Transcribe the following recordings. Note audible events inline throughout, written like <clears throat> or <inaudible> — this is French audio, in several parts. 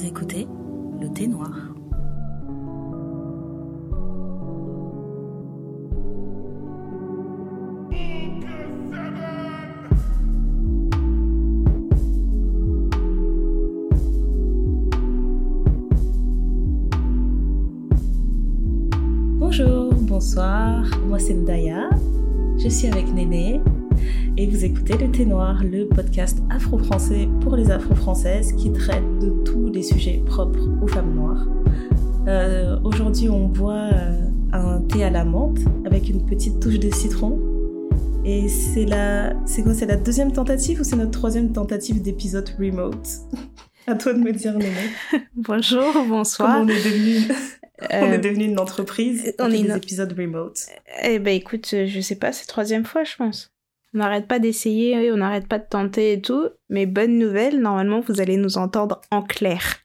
Vous écoutez le thé noir. Bonjour, bonsoir, moi c'est Ndaya, je suis avec Néné Noir, le podcast afro-français pour les afro-françaises qui traite de tous les sujets propres aux femmes noires. Euh, Aujourd'hui, on boit euh, un thé à la menthe avec une petite touche de citron. Et c'est la, c'est quoi, c'est la deuxième tentative ou c'est notre troisième tentative d'épisode remote? <laughs> À toi de me dire, Néné. <laughs> Bonjour, bonsoir. Comment on est devenu, <laughs> on Euh, est devenu une entreprise. on est des une- épisodes remote? Eh ben écoute, je sais pas, c'est troisième fois, je pense. On n'arrête pas d'essayer, on n'arrête pas de tenter et tout. Mais bonne nouvelle, normalement, vous allez nous entendre en clair.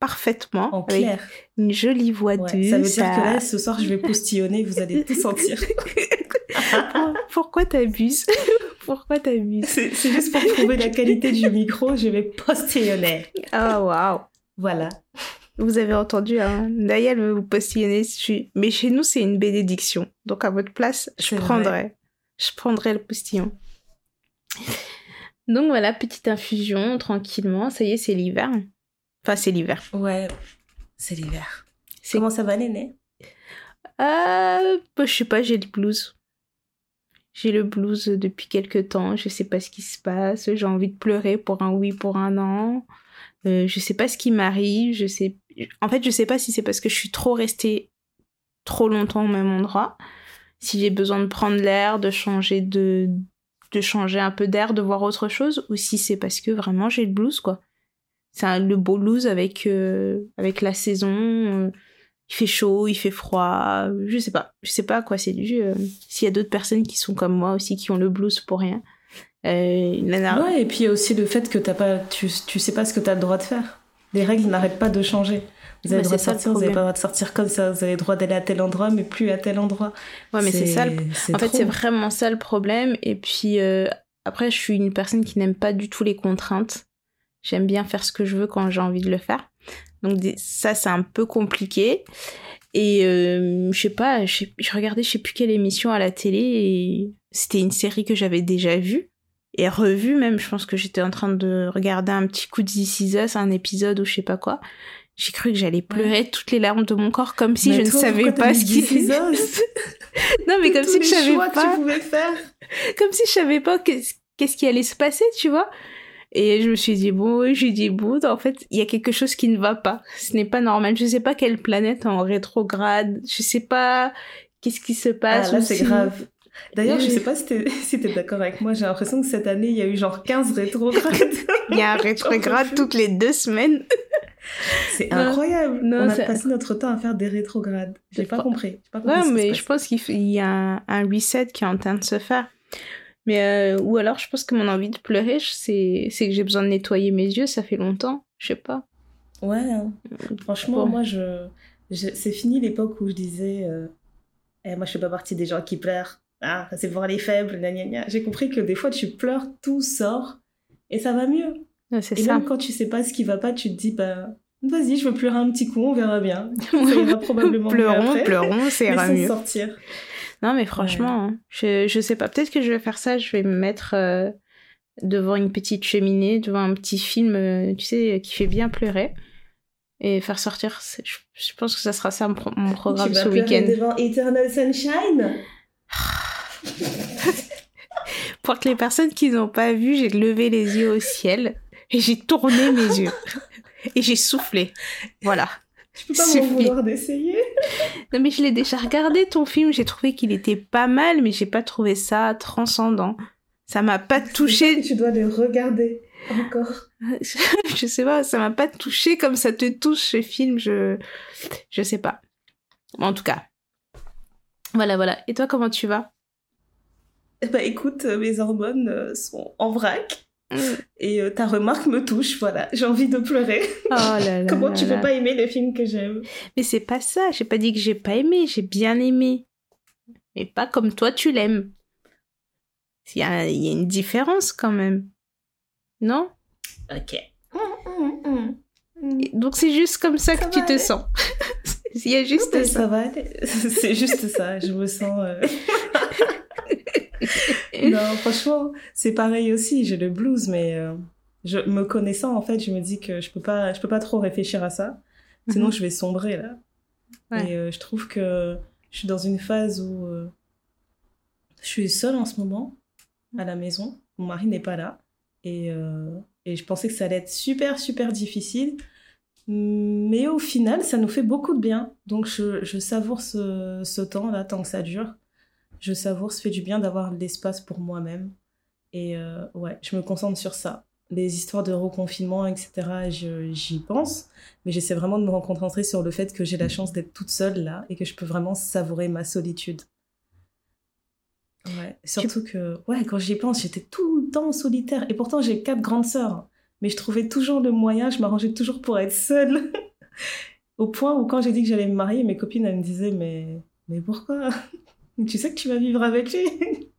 Parfaitement. En avec clair. une jolie voix Ouais, douce. ça veut dire que là, ce soir, je vais postillonner, vous allez tout sentir. Pour- Pourquoi t'abuses? <laughs> Pourquoi t'abuses? C'est juste pour prouver la qualité du micro, je vais postillonner. Ah waouh Voilà. Vous avez entendu, hein D'ailleurs, elle veut vous postillonner. Mais chez nous, c'est une bénédiction. Donc à votre place, je vrai. Je prendrai le postillon. Donc voilà, petite infusion, tranquillement. Ça y est, c'est l'hiver. Enfin, c'est l'hiver. Ouais, c'est l'hiver. C'est- Comment ça va, Néné? Euh, bah, je sais pas, j'ai le blues. J'ai le blues depuis quelques temps. Je sais pas ce qui se passe. J'ai envie de pleurer pour un oui, pour un non. Euh, je sais pas ce qui m'arrive. Je sais. En fait, je sais pas si c'est parce que je suis trop restée trop longtemps au même endroit. Si j'ai besoin de prendre l'air, de changer de de changer un peu d'air, de voir autre chose, ou si c'est parce que vraiment j'ai le blues quoi. C'est le beau blues avec euh, avec la saison. euh, il fait chaud, il fait froid, je sais pas. Je sais pas à quoi c'est dû. euh, S'il y a d'autres personnes qui sont comme moi aussi, qui ont le blues pour rien. Euh, Ouais, et puis il y a aussi le fait que t'as pas, tu, tu sais pas ce que t'as le droit de faire. Les règles n'arrêtent pas de changer. Vous avez Ouais, le droit de c'est ça, le sortir, vous avez problème. pas le droit de sortir comme ça, vous avez le droit d'aller à tel endroit, mais plus à tel endroit. Ouais, mais c'est ça. le- En fait, c'est vraiment ça le problème. Et puis, euh, après, je suis une personne qui n'aime pas du tout les contraintes. J'aime bien faire ce que je veux quand j'ai envie de le faire. Donc, ça, c'est un peu compliqué. Et euh, je sais pas, je regardais je sais plus quelle émission à la télé et c'était une série que j'avais déjà vue et revue même. Je pense que j'étais en train de regarder un petit coup de This Is Us, un épisode ou je sais pas quoi. J'ai cru que j'allais pleurer toutes les larmes de mon corps comme si Mais je ne savais pas ce qui Us <laughs> Non mais comme si je savais pas que tu pouvais faire. comme si je savais pas qu'est-ce qui allait se passer, tu vois. Et je me suis dit, bon, j'ai dit, bon, en fait, il y a quelque chose qui ne va pas. Ce n'est pas normal. Je sais pas quelle planète en rétrograde. Je sais pas qu'est-ce qui se Ah, passe. là, ou c'est grave. D'ailleurs, je sais pas si t'es <laughs> si d'accord avec moi, j'ai l'impression que cette année, il y a eu genre 15 <laughs> rétrogrades. Il y a un rétrograde toutes les deux semaines. <laughs> C'est incroyable. Non, On a c'est- passé notre temps à faire des rétrogrades. J'ai Je pas compris. Pas compris Ouais, mais je pense qu'il f- y a un, reset qui est en train de se faire. Mais, euh, ou alors, je pense que mon envie de pleurer, c'est que j'ai besoin de nettoyer mes yeux, ça fait longtemps. Je sais pas. Ouais, hein. franchement, Bon. moi, je, je- c'est fini l'époque où je disais, euh, Eh, moi, je fais pas partie des gens qui pleurent. Ah, c'est pour les faibles. J'ai compris que des fois, tu pleures, tout sort, et ça va mieux. Ouais, C'est Et ça. même quand tu sais pas ce qui va pas, tu te dis, bah, vas-y, je veux pleurer un petit coup, on verra bien. <laughs> Ça ira probablement pleurons, après. pleurons, <laughs> ça Mais ira mieux. sortir. Non, mais franchement, hein, je, je sais pas. Peut-être que je vais faire ça. Je vais me mettre euh, devant une petite cheminée, devant un petit film, euh, tu sais, qui fait bien pleurer. Et faire sortir. c'est- Je, je pense que ça sera ça mon, mon programme tu vas ce week-end. devant Eternal Sunshine <laughs> Pour que les personnes qui n'ont pas vu, j'ai levé les yeux au ciel et j'ai tourné mes yeux. Et j'ai soufflé. Voilà. Tu peux pas m'en vouloir d'essayer Non, mais je l'ai déjà regardé ton film. J'ai trouvé qu'il était pas mal, mais j'ai pas trouvé ça transcendant. Ça m'a pas touché Tu dois le regarder encore. <laughs> je sais pas, ça m'a pas touché comme ça te touche ce film, je je sais pas. En tout cas. Voilà voilà. Et toi comment tu vas? Ben, écoute, euh, mes hormones euh, sont en vrac. Et euh, ta remarque me touche, voilà. J'ai envie de pleurer. Oh là <laughs> là. Comment là tu peux pas aimer les films que j'aime? Mais c'est pas ça, j'ai pas dit que j'ai pas aimé, j'ai bien aimé. Mais pas comme toi tu l'aimes. Il y a, il y a une différence quand même. Non? Ok. Donc c'est juste comme ça, que tu te sens. <laughs> Il y a juste ça. Ça va <laughs> C'est juste ça. Je me sens. Euh, <laughs> non, franchement, c'est pareil aussi. J'ai le blues, mais euh, je me connaissant en fait, je me dis que je peux pas, je peux pas trop réfléchir à ça. Sinon, mhm. je vais sombrer là. Et euh, je trouve que je suis dans une phase où je suis seule en ce moment à la maison. Mon mari n'est pas là. Et, euh, et, je pensais que ça allait être super, super difficile. Mais au final, ça nous fait beaucoup de bien. Donc je, je savoure ce, ce temps-là, tant que ça dure. Je savoure, ça fait du bien d'avoir l'espace pour moi-même. Et euh, ouais, je me concentre sur ça. Les histoires de reconfinement, etc., j'y pense. Mais j'essaie vraiment de me reconcentrer sur le fait que j'ai la chance d'être toute seule là et que je peux vraiment savourer ma solitude. Ouais, surtout que, ouais, quand j'y pense, j'étais tout le temps solitaire. Et pourtant, j'ai quatre grandes sœurs. Mais je trouvais toujours le moyen, je m'arrangeais toujours pour être seule. <laughs> Au point où, quand j'ai dit que j'allais me marier, mes copines, elles me disaient, mais, mais pourquoi? Tu sais que tu vas vivre avec lui <laughs>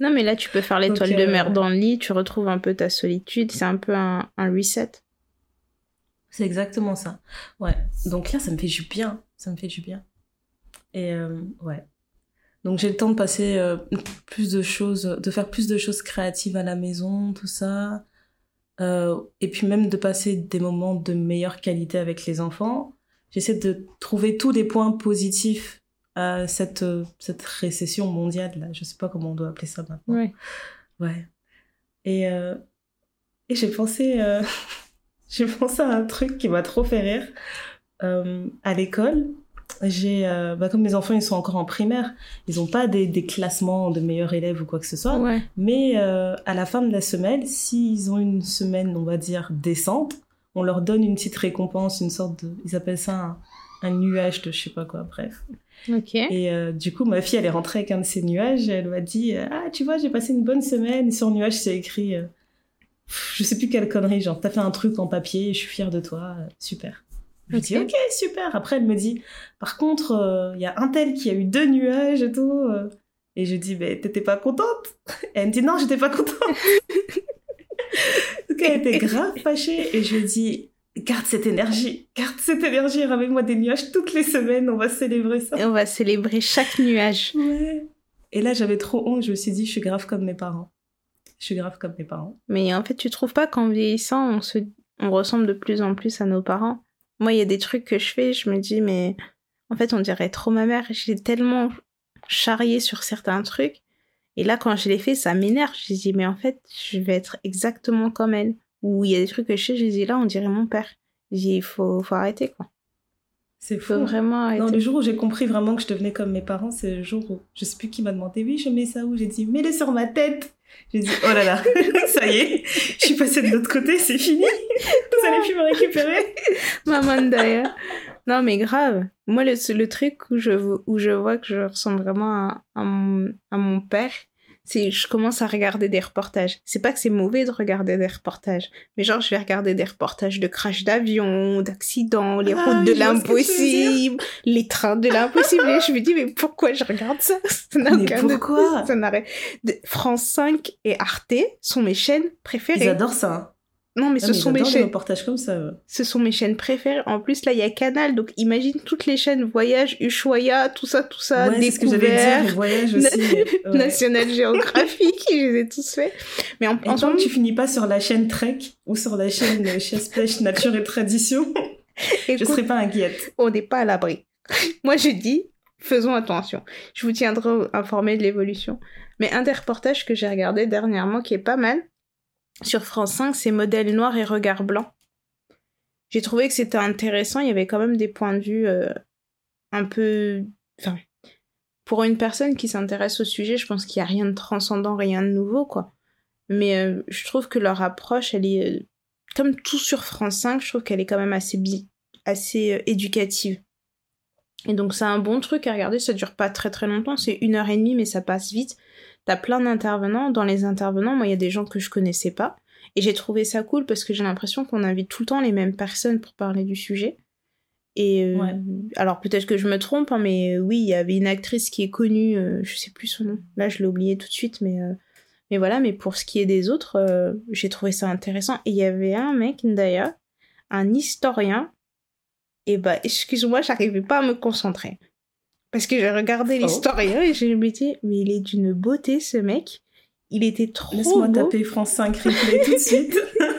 Non, mais là, tu peux faire l'étoile de mer dans le lit, tu retrouves un peu ta solitude. C'est un peu un, un reset. C'est exactement ça. Ouais. Donc là, ça me fait du bien. Ça me fait du bien. Et euh, ouais. Donc j'ai le temps de passer euh, plus de choses, de faire plus de choses créatives à la maison, tout ça. Euh, et puis même de passer des moments de meilleure qualité avec les enfants. J'essaie de trouver tous les points positifs à cette, cette récession mondiale, là. Je sais pas comment on doit appeler ça maintenant. Ouais. Ouais. Et, euh, et j'ai pensé, <laughs> j'ai pensé à un truc qui m'a trop fait rire. à l'école, j'ai euh, bah, comme mes enfants ils sont encore en primaire ils n'ont pas des, des, classements de meilleurs élèves ou quoi que ce soit mais euh, à la fin de la semaine s'ils ont une semaine on va dire décente on leur donne une petite récompense une sorte de ils appellent ça un, nuage de je sais pas quoi bref et euh, du coup ma fille elle est rentrée avec un de ces nuages elle m'a dit ah tu vois j'ai passé une bonne semaine et sur le nuage c'est écrit je sais plus quelle connerie genre t'as fait un truc en papier je suis fière de toi super je dis ok super. Après elle me dit par contre euh, il y a un tel qui a eu deux nuages et tout. Euh. Et je dis mais t'étais pas contente? Et Elle me dit non j'étais pas contente. <laughs> Donc elle était grave fâchée et je lui dis garde cette énergie, garde cette énergie, ramène-moi des nuages toutes les semaines, on va célébrer ça. Et on va célébrer chaque nuage. Ouais. Et là j'avais trop honte, je me suis dit je suis grave comme mes parents. Je suis grave comme mes parents. Mais en fait tu trouves pas qu'en vieillissant on se on ressemble de plus en plus à nos parents? Moi, il y a des trucs que je fais, je me dis, mais en fait, on dirait trop ma mère. J'ai tellement charrié sur certains trucs. Et là, quand je l'ai fait, ça m'énerve. Je dis, mais en fait, je vais être exactement comme elle. Ou il y a des trucs que je fais, je dis, là, on dirait mon père. Dis, il faut, faut arrêter, quoi. C'est fou. Faut vraiment arrêter. Non, le jour où j'ai compris vraiment que je devenais comme mes parents, c'est le jour où je sais plus qui m'a demandé, oui, je mets ça où? J'ai dit, mets-le sur ma tête. J'ai dit, oh là là, <laughs> ça y est, je suis passée de l'autre côté, c'est fini. Vous allez plus me récupérer. <laughs> Maman d'ailleurs. Non, mais grave. Moi, le, le truc où je, où je vois que je ressemble vraiment à, à, mon, à mon père, c'est je commence à regarder des reportages. C'est pas que c'est mauvais de regarder des reportages, mais genre je vais regarder des reportages de crash d'avion, d'accidents, les ah, routes de l'impossible, les trains de l'impossible. et je me dis mais pourquoi je regarde ça? <laughs> Ça n'a aucun pourquoi? <laughs> Ça n'arrête. France 5 et Arte sont mes chaînes préférées. Ils adorent ça. Non, mais ce sont mes chaînes. comme ça. Ce sont mes chaînes préférées. En plus, là, il y a Canal, donc imagine toutes les chaînes voyage, Ushuaïa, tout ça, tout ça, ouais, découvert. Ce voyage aussi. <laughs> National Geographic, <laughs> je les ai tous faits. Mais en, que tu finis pas sur la chaîne Trek ou sur la chaîne <laughs> Chasse Pêche Nature et Tradition, je serais pas inquiète. On n'est pas à l'abri. Moi, je dis, faisons attention. Je vous tiendrai informé de l'évolution. Mais un des reportages que j'ai regardé dernièrement qui est pas mal, sur France 5, c'est modèle noir et regard blanc. J'ai trouvé que c'était intéressant, il y avait quand même des points de vue euh, un peu... Enfin, pour une personne qui s'intéresse au sujet, je pense qu'il n'y a rien de transcendant, rien de nouveau, quoi. Mais euh, je trouve que leur approche, elle est... Euh, comme tout sur France 5, je trouve qu'elle est quand même assez, assez éducative. Et donc c'est un bon truc à regarder, ça dure pas très très longtemps, c'est une heure et demie, mais ça passe vite. T'as plein d'intervenants. Dans les intervenants, moi, il y a des gens que je connaissais pas. Et j'ai trouvé ça cool parce que j'ai l'impression qu'on invite tout le temps les mêmes personnes pour parler du sujet. Et euh, alors peut-être que je me trompe, hein, mais oui, il y avait une actrice qui est connue, euh, je sais plus son nom. Là, je l'ai oublié tout de suite, mais euh, mais voilà. Mais pour ce qui est des autres, j'ai trouvé ça intéressant. Et il y avait un mec d'ailleurs un historien, et bah, excuse-moi, j'arrivais pas à me concentrer. Parce que j'ai regardé Oh. l'historien et je me dis, mais il est d'une beauté, ce mec. Il était trop Laisse-moi taper France 5 replay tout de suite.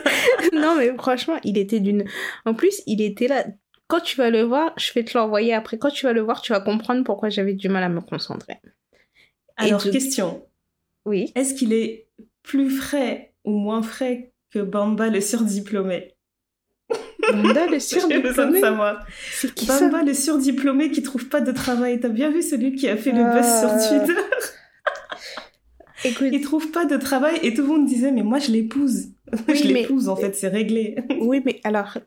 <laughs> non, mais franchement, il était d'une. En plus, il était là. Quand tu vas le voir, je vais te l'envoyer après. Quand tu vas le voir, tu vas comprendre pourquoi j'avais du mal à me concentrer. Alors, question. Oui. Est-ce qu'il est plus frais ou moins frais que Bamba le surdiplômé? Banda, le <laughs> surdiplômé. C'est qui ça Bamba le surdiplômé qui trouve pas de travail. T'as bien vu celui qui a fait le buzz sur Twitter? <laughs> Écoute, Il trouve pas de travail et tout le monde disait mais moi je l'épouse. <laughs> Oui, je mais- l'épouse en fait, c'est réglé. oui, mais alors,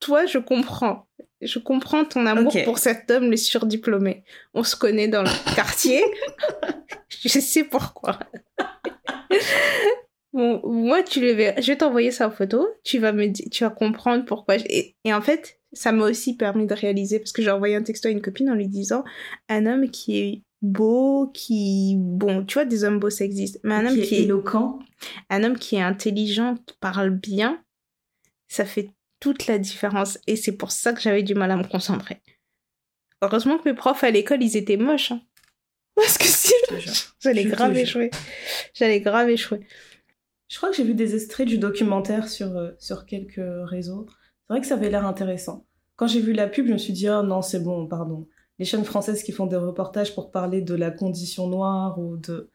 toi, je comprends. Je comprends ton amour pour cet homme, le surdiplômé. On se connaît dans le quartier. je sais pourquoi. Bon, moi, tu le verras. Je vais t'envoyer sa photo. Tu vas me dire, tu vas comprendre pourquoi. je- Et, et en fait, ça m'a aussi permis de réaliser parce que j'ai envoyé un texto à une copine en lui disant un homme qui est beau, qui, bon, tu vois, des hommes beaux ça existe, mais un homme qui qui est est éloquent. un homme qui est intelligent, qui parle bien, ça fait toute la différence. Et c'est pour ça que j'avais du mal à me concentrer. Heureusement que mes profs à l'école, ils étaient moches. hein. Parce que si Je te jure. j'allais grave échouer. J'allais grave échouer. Je crois que j'ai vu des extraits du documentaire sur, euh, sur quelques réseaux. C'est vrai que ça avait l'air intéressant. Quand j'ai vu la pub, je me suis dit, oh non, c'est bon, pardon. Les chaînes françaises qui font des reportages pour parler de la condition noire ou de...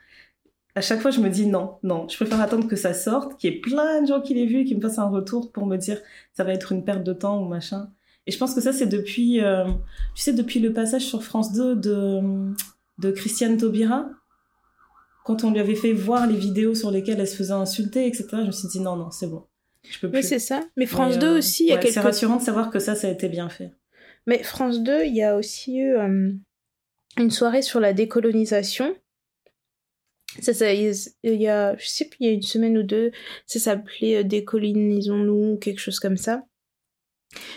À chaque fois, je me dis non, non, je préfère attendre que ça sorte, qu'il y ait plein de gens qui l'aient vu et qui me fassent un retour pour me dire ça va être une perte de temps ou machin. Et je pense que ça, c'est depuis, euh, tu sais, depuis le passage sur France 2 de, de Christiane Taubira? Quand on lui avait fait voir les vidéos sur lesquelles elle se faisait insulter, etc., je me suis dit non, non, c'est bon. Je peux plus. Oui, c'est ça. Mais France Mais, 2 euh, aussi, il y a ouais, quelques... C'est rassurant de savoir que ça, ça a été bien fait. Mais France 2, il y a aussi eu euh, une soirée sur la décolonisation. Ça, ça, il y a, je sais plus, il y a une semaine ou deux, ça s'appelait euh, Décolonisons-nous ou quelque chose comme ça.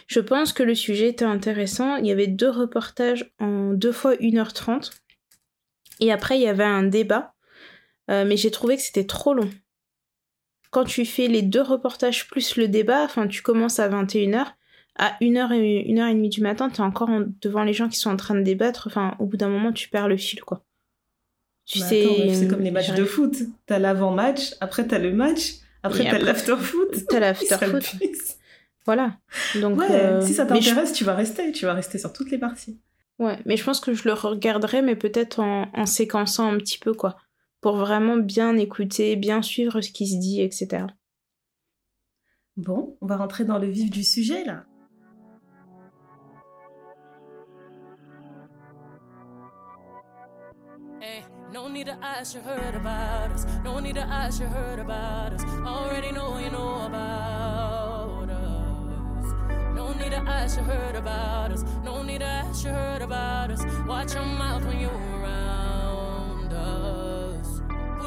Je pense que le sujet était intéressant. Il y avait deux reportages en deux fois 1h30. Et après, il y avait un débat. Euh, mais j'ai trouvé que c'était trop long. Quand tu fais les deux reportages plus le débat, enfin, tu commences à 21h, à 1h et 1h30 du matin, t'es encore en- devant les gens qui sont en train de débattre. Enfin, au bout d'un moment, tu perds le fil, quoi. Tu Bah, sais. c'est comme les matchs de foot. T'as l'avant-match, après t'as le match, après t'as l'after-foot. T'as <laughs> l'after-foot. Voilà. Donc, Ouais, euh, si ça je- t'intéresse, tu vas rester. Tu vas rester sur toutes les parties. Ouais, mais je pense que je le regarderai, mais peut-être en, en séquençant un petit peu, quoi. Pour vraiment bien écouter, bien suivre ce qui se dit, etc. Bon, on va rentrer dans le vif du sujet, là. Hey, no need to ask, you heard about us. No need to ask, you heard about us. Already know you know about us. No need to ask, you heard about us. No need to ask, you heard about us. Watch your mouth when you're around us.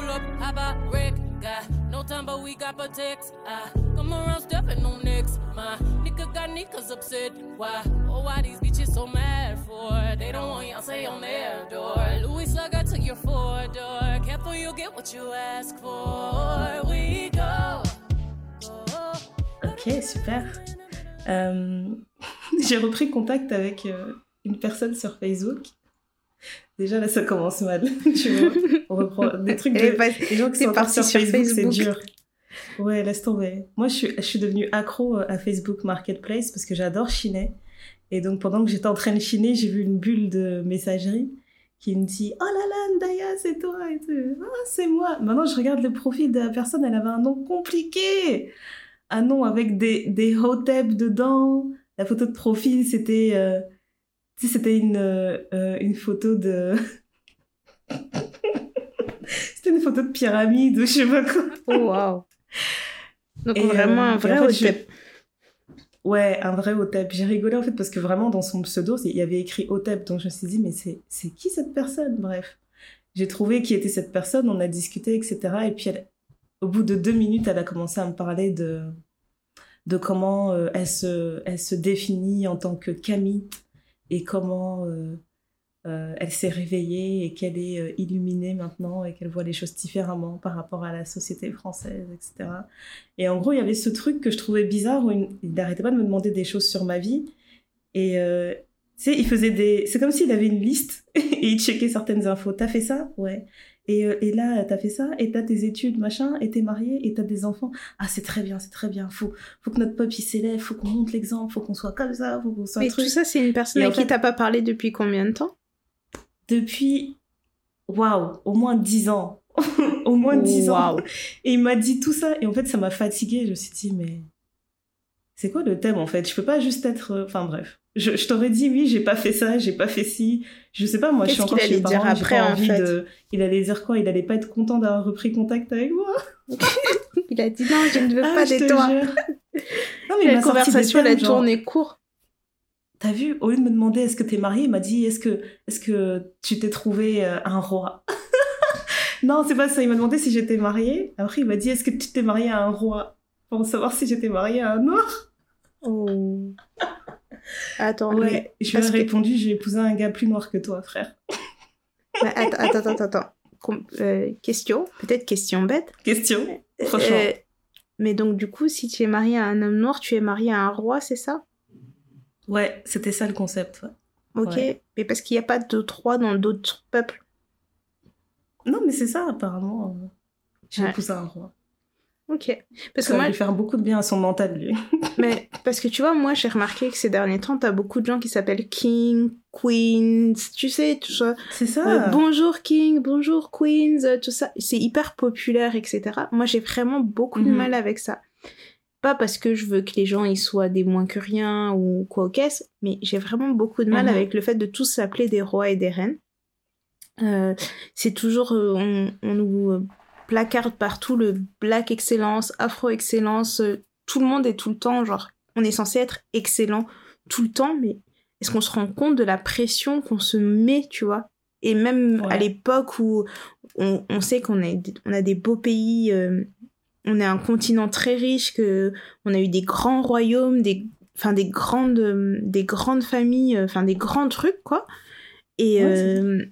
Pull up, how about Rick? Got no time, but we got protects. I come around stepping on necks. My nigga got niggas upset. Why? Oh, why these bitches so mad for? They don't want y'all say on their door. Louis Slugger to your four door. Careful, you'll get what you ask for. We go. go. Ok, super. Euh, <laughs> J'ai repris contact avec euh, une personne sur Facebook. Déjà, là, ça commence mal. <laughs> tu vois, on reprend des trucs de... Les gens qui sont encore parti sur Facebook, c'est dur. Ouais, laisse tomber. Moi, je suis, je suis devenue accro à Facebook Marketplace parce que j'adore chiner. Et donc, pendant que j'étais en train de chiner, j'ai vu une bulle de messagerie qui me dit Oh là là, Ndaya, c'est toi et tout. Ah, c'est moi. Maintenant, je regarde le profil de la personne, elle avait un nom compliqué. Un nom avec des, des hotep dedans. La photo de profil, c'était. euh, tu sais, c'était une, euh, euh, une photo de. <laughs> c'était une photo de pyramide ou je sais pas quoi. Oh, waouh. Donc, Et, vraiment euh, un vrai et en fait, je- hotep. Ouais, un vrai Otep. J'ai rigolé en fait parce que vraiment dans son pseudo, il y avait écrit Otep. Donc je me suis dit, mais c'est c'est qui cette personne? Bref. J'ai trouvé qui était cette personne, on a discuté, etc. Et puis elle- au bout de deux minutes, elle a commencé à me parler de, de comment euh, elle, se, elle se définit en tant que Camille et comment, euh, euh, elle s'est réveillée et qu'elle est euh, illuminée maintenant et qu'elle voit les choses différemment par rapport à la société française, etc. Et en gros, il y avait ce truc que je trouvais bizarre où il n'arrêtait pas de me demander des choses sur ma vie. Et tu sais, il faisait des. C'est comme s'il avait une liste <laughs> et il checkait certaines infos. T'as fait ça? Ouais. Et, euh, et là, t'as fait ça, et t'as tes études, machin, et t'es marié, et t'as des enfants. Ah, c'est très bien, c'est très bien. Faut, faut que notre peuple il s'élève, faut qu'on montre l'exemple, faut qu'on soit comme ça, faut qu'on soit. Mais truc. tout ça, c'est une personne Et à qui fait- t'as pas parlé depuis combien de temps? Depuis, waouh, au moins 10 ans. <laughs> au moins 10 ans. Waouh. Et il m'a dit tout ça, et en fait, ça m'a fatiguée. Je me suis dit, mais c'est quoi le thème en fait? Je peux pas juste être. euh, Enfin bref. Je, je t'aurais dit, oui, j'ai pas fait ça, j'ai pas fait ci. Je sais pas, moi, je suis encore chez les allait dire parents, après, en envie fait de. Il allait dire quoi? Il allait pas être content d'avoir repris contact avec moi <laughs> Il a dit non, je ne veux Ah, pas je de te toi. <laughs> Non, mais La des conversation, elle a tourné court. T'as vu, au lieu de me demander est-ce que t'es marié, il m'a dit est-ce que, est-ce que tu t'es trouvé euh, un roi? <laughs> Non, c'est pas ça. Il m'a demandé si j'étais mariée. Après, il m'a dit est-ce que tu t'es marié à un roi? Pour savoir si j'étais mariée à un noir. Oh. Attends, mais- Ouais. Je lui ai que- répondu j'ai épousé un gars plus noir que toi, frère. mais attends, attends, attends, euh, question, peut-être question bête. Question. Franchement. Euh, mais donc, du coup, si tu es marié à un homme noir, tu es marié à un roi, c'est ça? Ouais, c'était ça le concept. ouais. Ok. Ouais. Mais parce qu'il n'y a pas d'autres rois dans d'autres peuples? Non, mais c'est ça, apparemment. euh, J'ai Ouais. épousé un roi. Ok. Parce que Ça va moi, lui faire beaucoup de bien à son mental, lui. <laughs> mais parce que tu vois, moi, j'ai remarqué que ces derniers temps, t'as beaucoup de gens qui s'appellent King, Queens, tu sais, tout ça. C'est ça. Euh, bonjour King, bonjour Queens, euh, tout ça. C'est hyper populaire, etc. Moi, j'ai vraiment beaucoup de Mhm. mal avec ça. Pas parce que je veux que les gens ils soient des moins que rien ou quoi au caisse, mais j'ai vraiment beaucoup de mal Mhm. avec le fait de tous s'appeler des rois et des reines. Euh, c'est toujours, euh, on, on nous placarde partout le black excellence, afro excellence, euh, tout le monde est tout le temps, genre, on est censé être excellent tout le temps, mais est-ce qu'on se rend compte de la pression qu'on se met, tu vois? Et même à l'époque où on, on sait qu'on a, on a des beaux pays, euh, on est un continent très riche, que on a eu des grands royaumes, des, enfin des grandes, euh, des grandes familles, enfin des grands trucs quoi. Et Ouais, euh,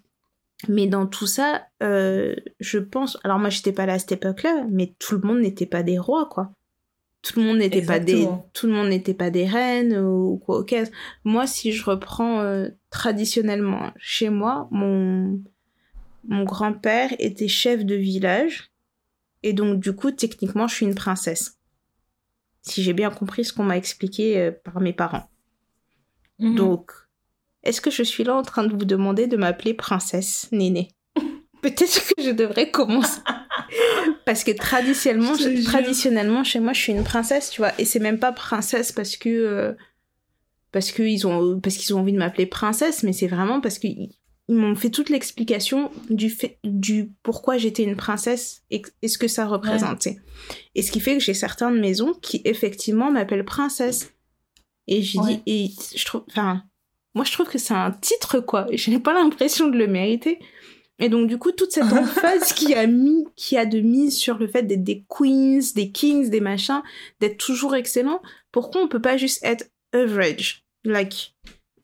mais dans tout ça, euh, je pense. Alors moi, j'étais pas là à cette époque-là, mais tout le monde n'était pas des rois, quoi. Tout le monde n'était pas des, tout le monde n'était pas des reines ou quoi. Ok. Moi, si je reprends euh, traditionnellement chez moi, mon mon grand-père était chef de village, et donc du coup, techniquement, je suis une princesse. Si j'ai bien compris ce qu'on m'a expliqué euh, par mes parents. Mhm. Donc, est-ce que je suis là en train de vous demander de m'appeler princesse Néné? Peut-être que je devrais commencer. parce que traditionnellement, Je traditionnellement, chez moi, je suis une princesse, tu vois. Et c'est même pas princesse parce que. euh, parce qu'ils ont, parce qu'ils ont envie de m'appeler princesse, mais c'est vraiment parce qu'ils ils m'ont fait toute l'explication du fait, du pourquoi j'étais une princesse et, et ce que ça représentait. Et ce qui fait que j'ai certaines maisons qui effectivement m'appellent princesse. Et j'ai Ouais. dit, et je trouve, enfin, moi je trouve que c'est un titre quoi. Je n'ai pas l'impression de le mériter. Et donc du coup toute cette <laughs> emphase qui a mis, qui a de mise sur le fait d'être des queens, des kings, des machins, d'être toujours excellent. Pourquoi on peut pas juste être average, like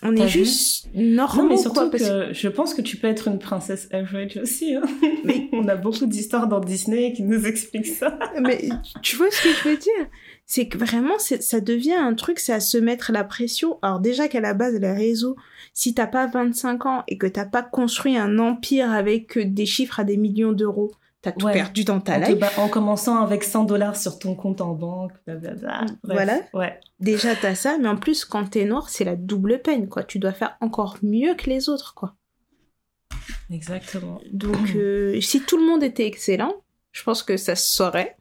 on est juste normaux Non, mais surtout quoi. parce que je pense que tu peux être une princesse average aussi. hein. Mais- <laughs> on a beaucoup d'histoires dans Disney qui nous expliquent ça. <laughs> Mais tu vois ce que je veux dire? C'est que vraiment, ça devient un truc, c'est à se mettre la pression. Alors déjà qu'à la base, les réseaux, si t'as pas 25 ans et que t'as pas construit un empire avec euh, des chiffres à des millions d'euros, t'as tout Ouais. perdu dans ta life. en commençant avec 100 dollars sur ton compte en banque, blablabla. Bref, Voilà. Ouais. Déjà t'as ça, mais en plus quand t'es noir, c'est la double peine, quoi. Tu dois faire encore mieux que les autres, quoi. Exactement. Donc <clears throat> euh, si tout le monde était excellent, je pense que ça se saurait.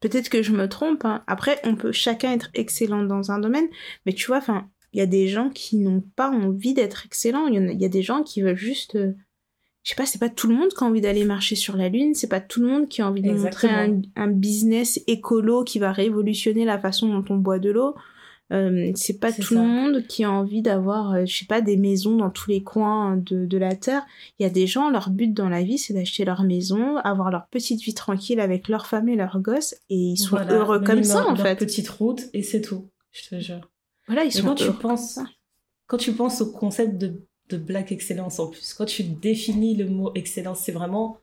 Peut-être que je me trompe. hein. Après, on peut chacun être excellent dans un domaine, mais tu vois, enfin, il y a des gens qui n'ont pas envie d'être excellents. Il y, en a, il y a des gens qui veulent juste, euh, je sais pas, c'est pas tout le monde qui a envie d'aller marcher sur la lune. C'est pas tout le monde qui a envie de montrer un, Exactement. un business écolo qui va révolutionner la façon dont on boit de l'eau. Euh, c'est pas tout ça. le monde qui a envie d'avoir, euh, je sais pas, des maisons dans tous les coins de, de la terre. Il y a des gens, leur but dans la vie, c'est d'acheter leur maison, avoir leur petite vie tranquille avec leur femme et leurs gosses, et ils sont Voilà, heureux comme ça, en leur fait. petite route et c'est tout. Je te jure. Voilà, ils Mais sont quand tu penses, quand tu penses au concept de de Black Excellence en plus. Quand tu définis le mot excellence, c'est vraiment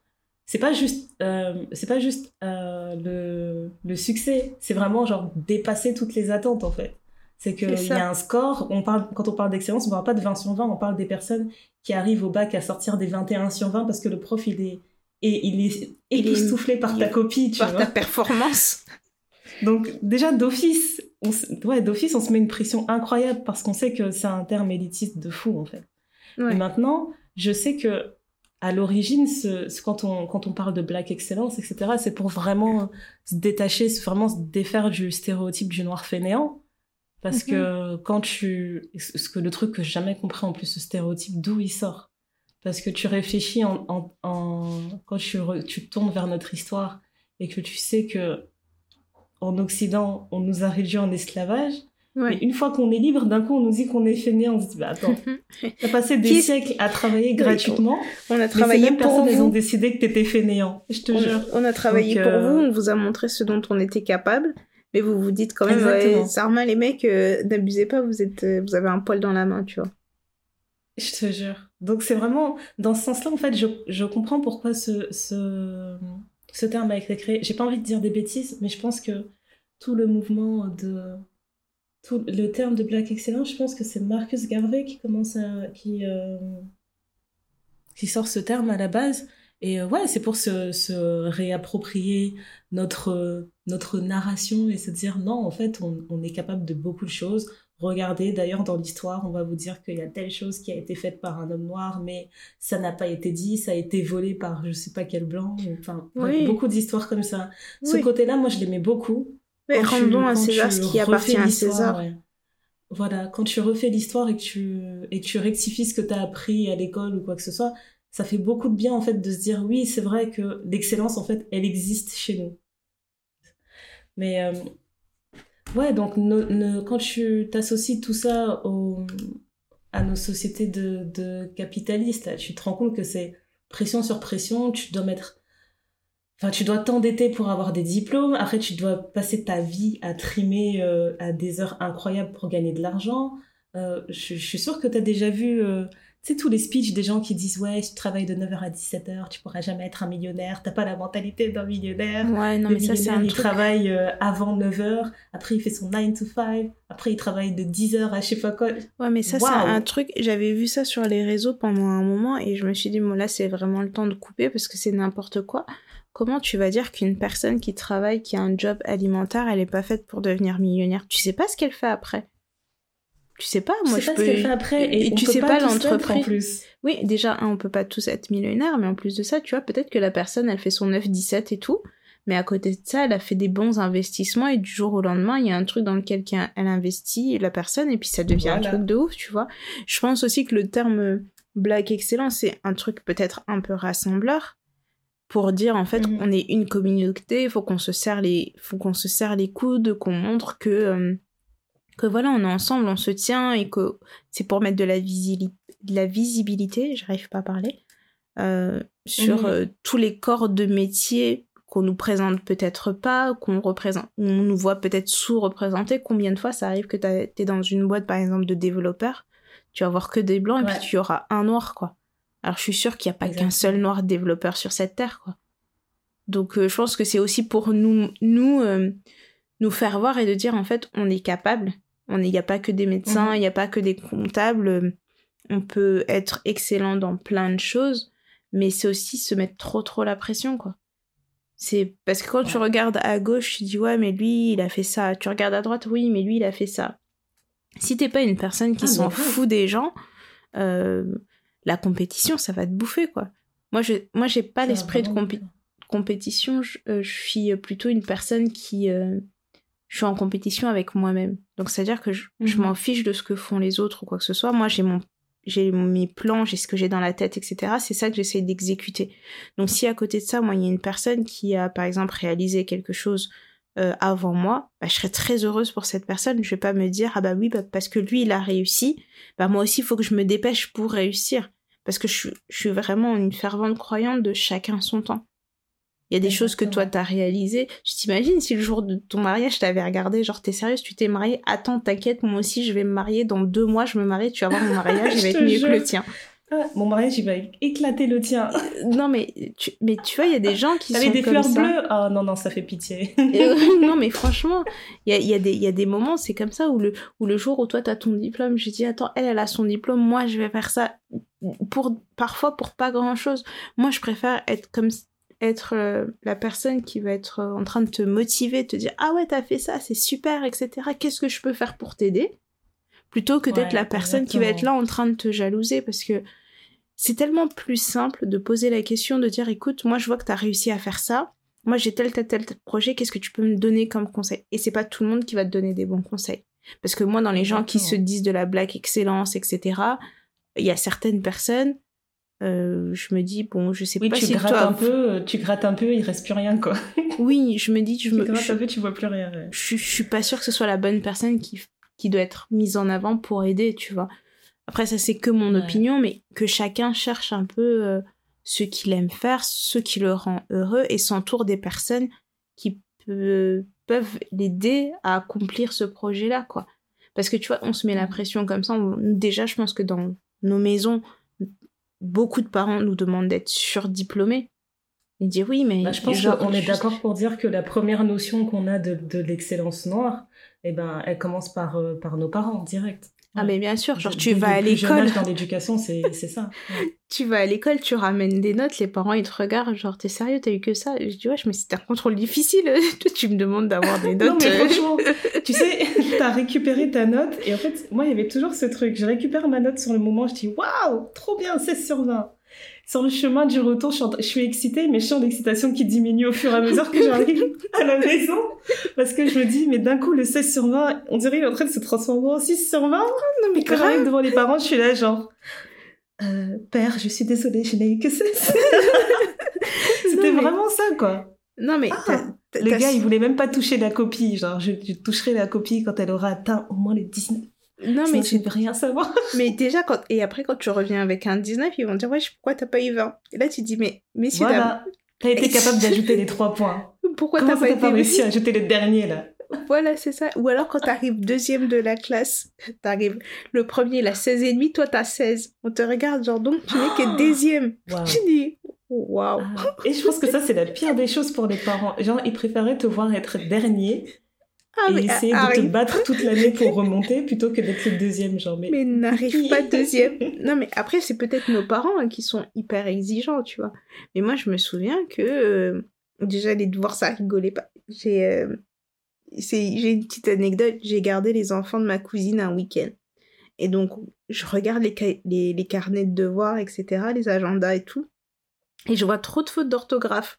c'est pas juste euh, c'est pas juste euh, le, le succès. C'est vraiment genre dépasser toutes les attentes en fait. C'est qu'il y a un score. On parle quand on parle d'excellence on parle pas de 20 sur 20 on parle des personnes qui arrivent au bac à sortir des 21 sur 20 parce que le prof il est et il est époustouflé par ta copie tu par ta performance. <laughs> Donc déjà d'office ouais d'office on se met une pression incroyable parce qu'on sait que c'est un terme élitiste de fou en fait et maintenant je sais que à l'origine, ce, quand, on, quand on parle de black excellence, etc., c'est pour vraiment se détacher, vraiment se défaire du stéréotype du noir fainéant. Parce que mhm. quand tu... Ce que le truc que j'ai jamais compris en plus, ce stéréotype, d'où il sort? Parce que tu réfléchis en... en, quand tu, tu tournes vers notre histoire et que tu sais que en Occident, on nous a réduits en esclavage, mais une fois qu'on est libre, d'un coup, on nous dit qu'on est fainéant. On se dit, bah attends, <laughs> t'as passé des siècles à travailler gratuitement. On a travaillé pour personnes, vous. Elles ont décidé que t'étais fainéant. Je te on, jure. On a travaillé pour euh, vous. On vous a montré ce dont on était capable. Mais vous vous dites quand même, ouais, Sarma, les mecs, euh, n'abusez pas, vous êtes, euh, vous avez un poil dans la main, tu vois. Je te jure. Donc c'est vraiment, dans ce sens-là, en fait, je, je comprends pourquoi ce, ce, ce terme a été créé. J'ai pas envie de dire des bêtises, mais je pense que tout le mouvement de le terme de Black Excellence, je pense que c'est Marcus Garvey qui commence à. qui, euh, qui sort ce terme à la base. Et euh, ouais, c'est pour se, se, réapproprier notre, notre narration et se dire non, en fait, on, on est capable de beaucoup de choses. Regardez, d'ailleurs, dans l'histoire, on va vous dire qu'il y a telle chose qui a été faite par un homme noir, mais ça n'a pas été dit, ça a été volé par je sais pas quel blanc. Enfin, beaucoup d'histoires comme ça. Ce côté-là, moi, je l'aimais beaucoup. Mais rendons à César ce qui appartient à César. Voilà, quand tu refais l'histoire et que tu et que tu rectifies ce que tu as appris à l'école ou quoi que ce soit, ça fait beaucoup de bien en fait de se dire oui, c'est vrai que l'excellence en fait, elle existe chez nous. Mais euh, ouais, donc quand tu t'associes tout ça au, à nos sociétés de, de capitalistes, tu te rends compte que c'est pression sur pression, tu dois mettre Enfin, tu dois t'endetter pour avoir des diplômes. Après, tu dois passer ta vie à trimer euh, à des heures incroyables pour gagner de l'argent. Euh, je, je, suis sûre que tu as déjà vu, euh, tu sais, tous les speeches des gens qui disent Ouais, tu travailles de 9h à 17h, tu pourras jamais être un millionnaire. T'as pas la mentalité d'un millionnaire. Ouais, non, mais ça, c'est un Il truc... travaille avant 9h. Après, il fait son 9 to 5. Après, il travaille de 10h à je sais pas quoi. Ouais, mais ça, wow. c'est un truc. J'avais vu ça sur les réseaux pendant un moment et je me suis dit Bon, là, c'est vraiment le temps de couper parce que c'est n'importe quoi comment tu vas dire qu'une personne qui travaille, qui a un job alimentaire, elle est pas faite pour devenir millionnaire? Tu sais pas ce qu'elle fait après. Tu sais pas, moi tu sais je pas peux. ce qu'elle fait après et, et tu sais pas, pas l'entreprise. plus. Oui, déjà, on peut pas tous être millionnaires, mais en plus de ça, tu vois, peut-être que la personne, elle fait son 9-17 et tout, mais à côté de ça, elle a fait des bons investissements et du jour au lendemain, il y a un truc dans lequel elle investit la personne et puis ça devient voilà. un truc de ouf, tu vois. Je pense aussi que le terme black excellence, c'est un truc peut-être un peu rassembleur pour dire en fait mmh. on est une communauté, il faut qu'on se serre les faut qu'on se serre les coudes, qu'on montre que euh, que voilà, on est ensemble, on se tient et que c'est pour mettre de la, de la visibilité, j'arrive pas à parler, euh, sur mmh. euh, tous les corps de métier qu'on nous présente peut-être pas, qu'on représente, on nous voit peut-être sous-représentés. Combien de fois ça arrive que t'es dans une boîte par exemple de développeurs, tu vas voir que des blancs ouais. et puis tu auras un noir quoi. Alors je suis sûre qu'il n'y a pas qu'un seul noir développeur sur cette terre, quoi. Donc euh, je pense que c'est aussi pour nous, nous, euh, nous faire voir et de dire en fait on est capable. On il n'y a pas que des médecins, il mmh. n'y a pas que des comptables. On peut être excellent dans plein de choses, mais c'est aussi se mettre trop trop la pression, quoi. C'est parce que quand ouais. tu regardes à gauche, tu dis ouais mais lui il a fait ça. Tu regardes à droite, oui mais lui il a fait ça. Si t'es pas une personne qui ah, s'en fout des gens, euh, la compétition, ça va te bouffer, quoi. Moi, je, moi, j'ai pas l'esprit de compé compétition. Je, euh, je, suis plutôt une personne qui, euh, je suis en compétition avec moi-même. Donc, c'est-à-dire que je, mm -hmm. je m'en fiche de ce que font les autres ou quoi que ce soit. Moi, j'ai mon, j'ai mes plans, j'ai ce que j'ai dans la tête, etc. C'est ça que j'essaie d'exécuter. Donc, si à côté de ça, moi, il y a une personne qui a, par exemple, réalisé quelque chose euh, avant moi, bah, je serais très heureuse pour cette personne. Je vais pas me dire ah bah oui bah, parce que lui il a réussi, bah moi aussi il faut que je me dépêche pour réussir parce que je, je suis vraiment une fervente croyante de chacun son temps. Il y a des choses que toi t'as réalisées. Je t'imagine si le jour de ton mariage t'avais regardé, genre t'es sérieuse, tu t'es mariée, attends, t'inquiète, moi aussi je vais me marier, dans deux mois je me marie, tu vas voir mon mariage, <laughs> il va être mieux que le tien. Ah, mon mariage, il va éclater le tien. non, mais tu, mais tu vois, il y a des gens qui sont des comme fleurs ça. bleues Oh non, non, ça fait pitié. Euh, <laughs> non, mais franchement, il y a, y a des moments, c'est comme ça, où le, où le jour où toi, tu as ton diplôme, je dis, attends, elle, elle a son diplôme, moi, je vais faire ça pour, parfois pour pas grand-chose. Moi, je préfère être comme être euh, la personne qui va être euh, en train de te motiver, te dire, ah ouais, t'as fait ça, c'est super, etc. Qu'est-ce que je peux faire pour t'aider? Plutôt que d'être Ouais, la personne qui va être là en train de te jalouser, parce que c'est tellement plus simple de poser la question, de dire, écoute, moi, je vois que t'as réussi à faire ça moi j'ai tel, tel, tel, tel projet, qu'est-ce que tu peux me donner comme conseil? Et c'est pas tout le monde qui va te donner des bons conseils. Parce que moi, dans les gens qui se disent de la black excellence, etc., il y a certaines personnes, euh, je me dis, bon, je sais Oui, pas tu si grattes toi... un peu, euh, tu grattes un peu, il reste plus rien, quoi. Oui, je me dis, je, Tu me, grattes je, un peu, tu vois plus rien. ouais. je, je suis pas sûre que ce soit la bonne personne qui, qui doit être mise en avant pour aider, tu vois. Après, ça, c'est que mon Ouais. opinion, mais que chacun cherche un peu euh, ce qu'il aime faire, ce qui le rend heureux et s'entoure des personnes qui peu- peuvent l'aider à accomplir ce projet-là, quoi. Parce que tu vois, on se met la pression comme ça. on- déjà, je pense que dans nos maisons, beaucoup de parents nous demandent d'être surdiplômés. Ils disent oui, mais Bah, je pense qu'on est d'accord pour dire que la première notion qu'on a de, de l'excellence noire, eh ben, elle commence par, euh, par nos parents, direct. Ah mais bien sûr, genre tu vas à l'école, dans l'éducation, c'est ça. Ouais. <laughs> tu vas à l'école, tu ramènes des notes, les parents ils te regardent, genre t'es sérieux, t'as eu que ça? Je dis ouais, mais c'était un contrôle difficile, <laughs> tu me demandes d'avoir des notes. Non, mais franchement, <laughs> tu sais, t'as récupéré ta note, et en fait, moi, il y avait toujours ce truc. Je récupère ma note sur le moment, je dis waouh, trop bien, 16 sur 20. Sur le chemin du retour, je suis, en- je suis excitée, mais je sens l'excitation qui diminue au fur et à mesure que j'arrive à la maison. Parce que je me dis, mais d'un coup, le 16 sur 20, on dirait qu'il est en train de se transformer en 6 sur 20. non mais quand j'arrive devant les parents, je suis là, genre, euh, père, je suis désolée, je n'ai eu que 16. <laughs> C'était mais- vraiment ça, quoi. Non mais Ah, Le gars, il voulait même pas toucher la copie. Genre, je, je toucherai la copie quand elle aura atteint au moins les 19. Non mais je ne veux rien savoir. <laughs> mais déjà quand et après quand tu reviens avec un 19, ils vont dire ouais, pourquoi t'as pas eu 20 Et là tu dis mais messieurs Voilà. T'as été capable d'ajouter les trois points. <laughs> pourquoi t'as pas pas réussi à ajouter le dernier, là? Voilà, c'est ça. Ou alors quand t'arrives deuxième de la classe, <laughs> t'arrives le premier, il a 16 et demi, toi t'as 16. On te regarde genre donc tu n'es que <gasps> deuxième. Tu dis waouh. Ah. Et je pense que ça, c'est la pire des choses pour les parents. Genre, ils préféraient te voir être dernier Ah et essayer de te battre toute l'année pour remonter plutôt que d'être le deuxième. Genre, mais. mais n'arrive pas <laughs> deuxième. Non mais après c'est peut-être nos parents hein, qui sont hyper exigeants, tu vois. Mais moi je me souviens que euh, déjà les devoirs ça rigolait pas. J'ai euh, j'ai une petite anecdote, j'ai gardé les enfants de ma cousine un week-end. Et donc, je regarde les, les, les carnets de devoirs, etc., les agendas et tout. Et je vois trop de fautes d'orthographe.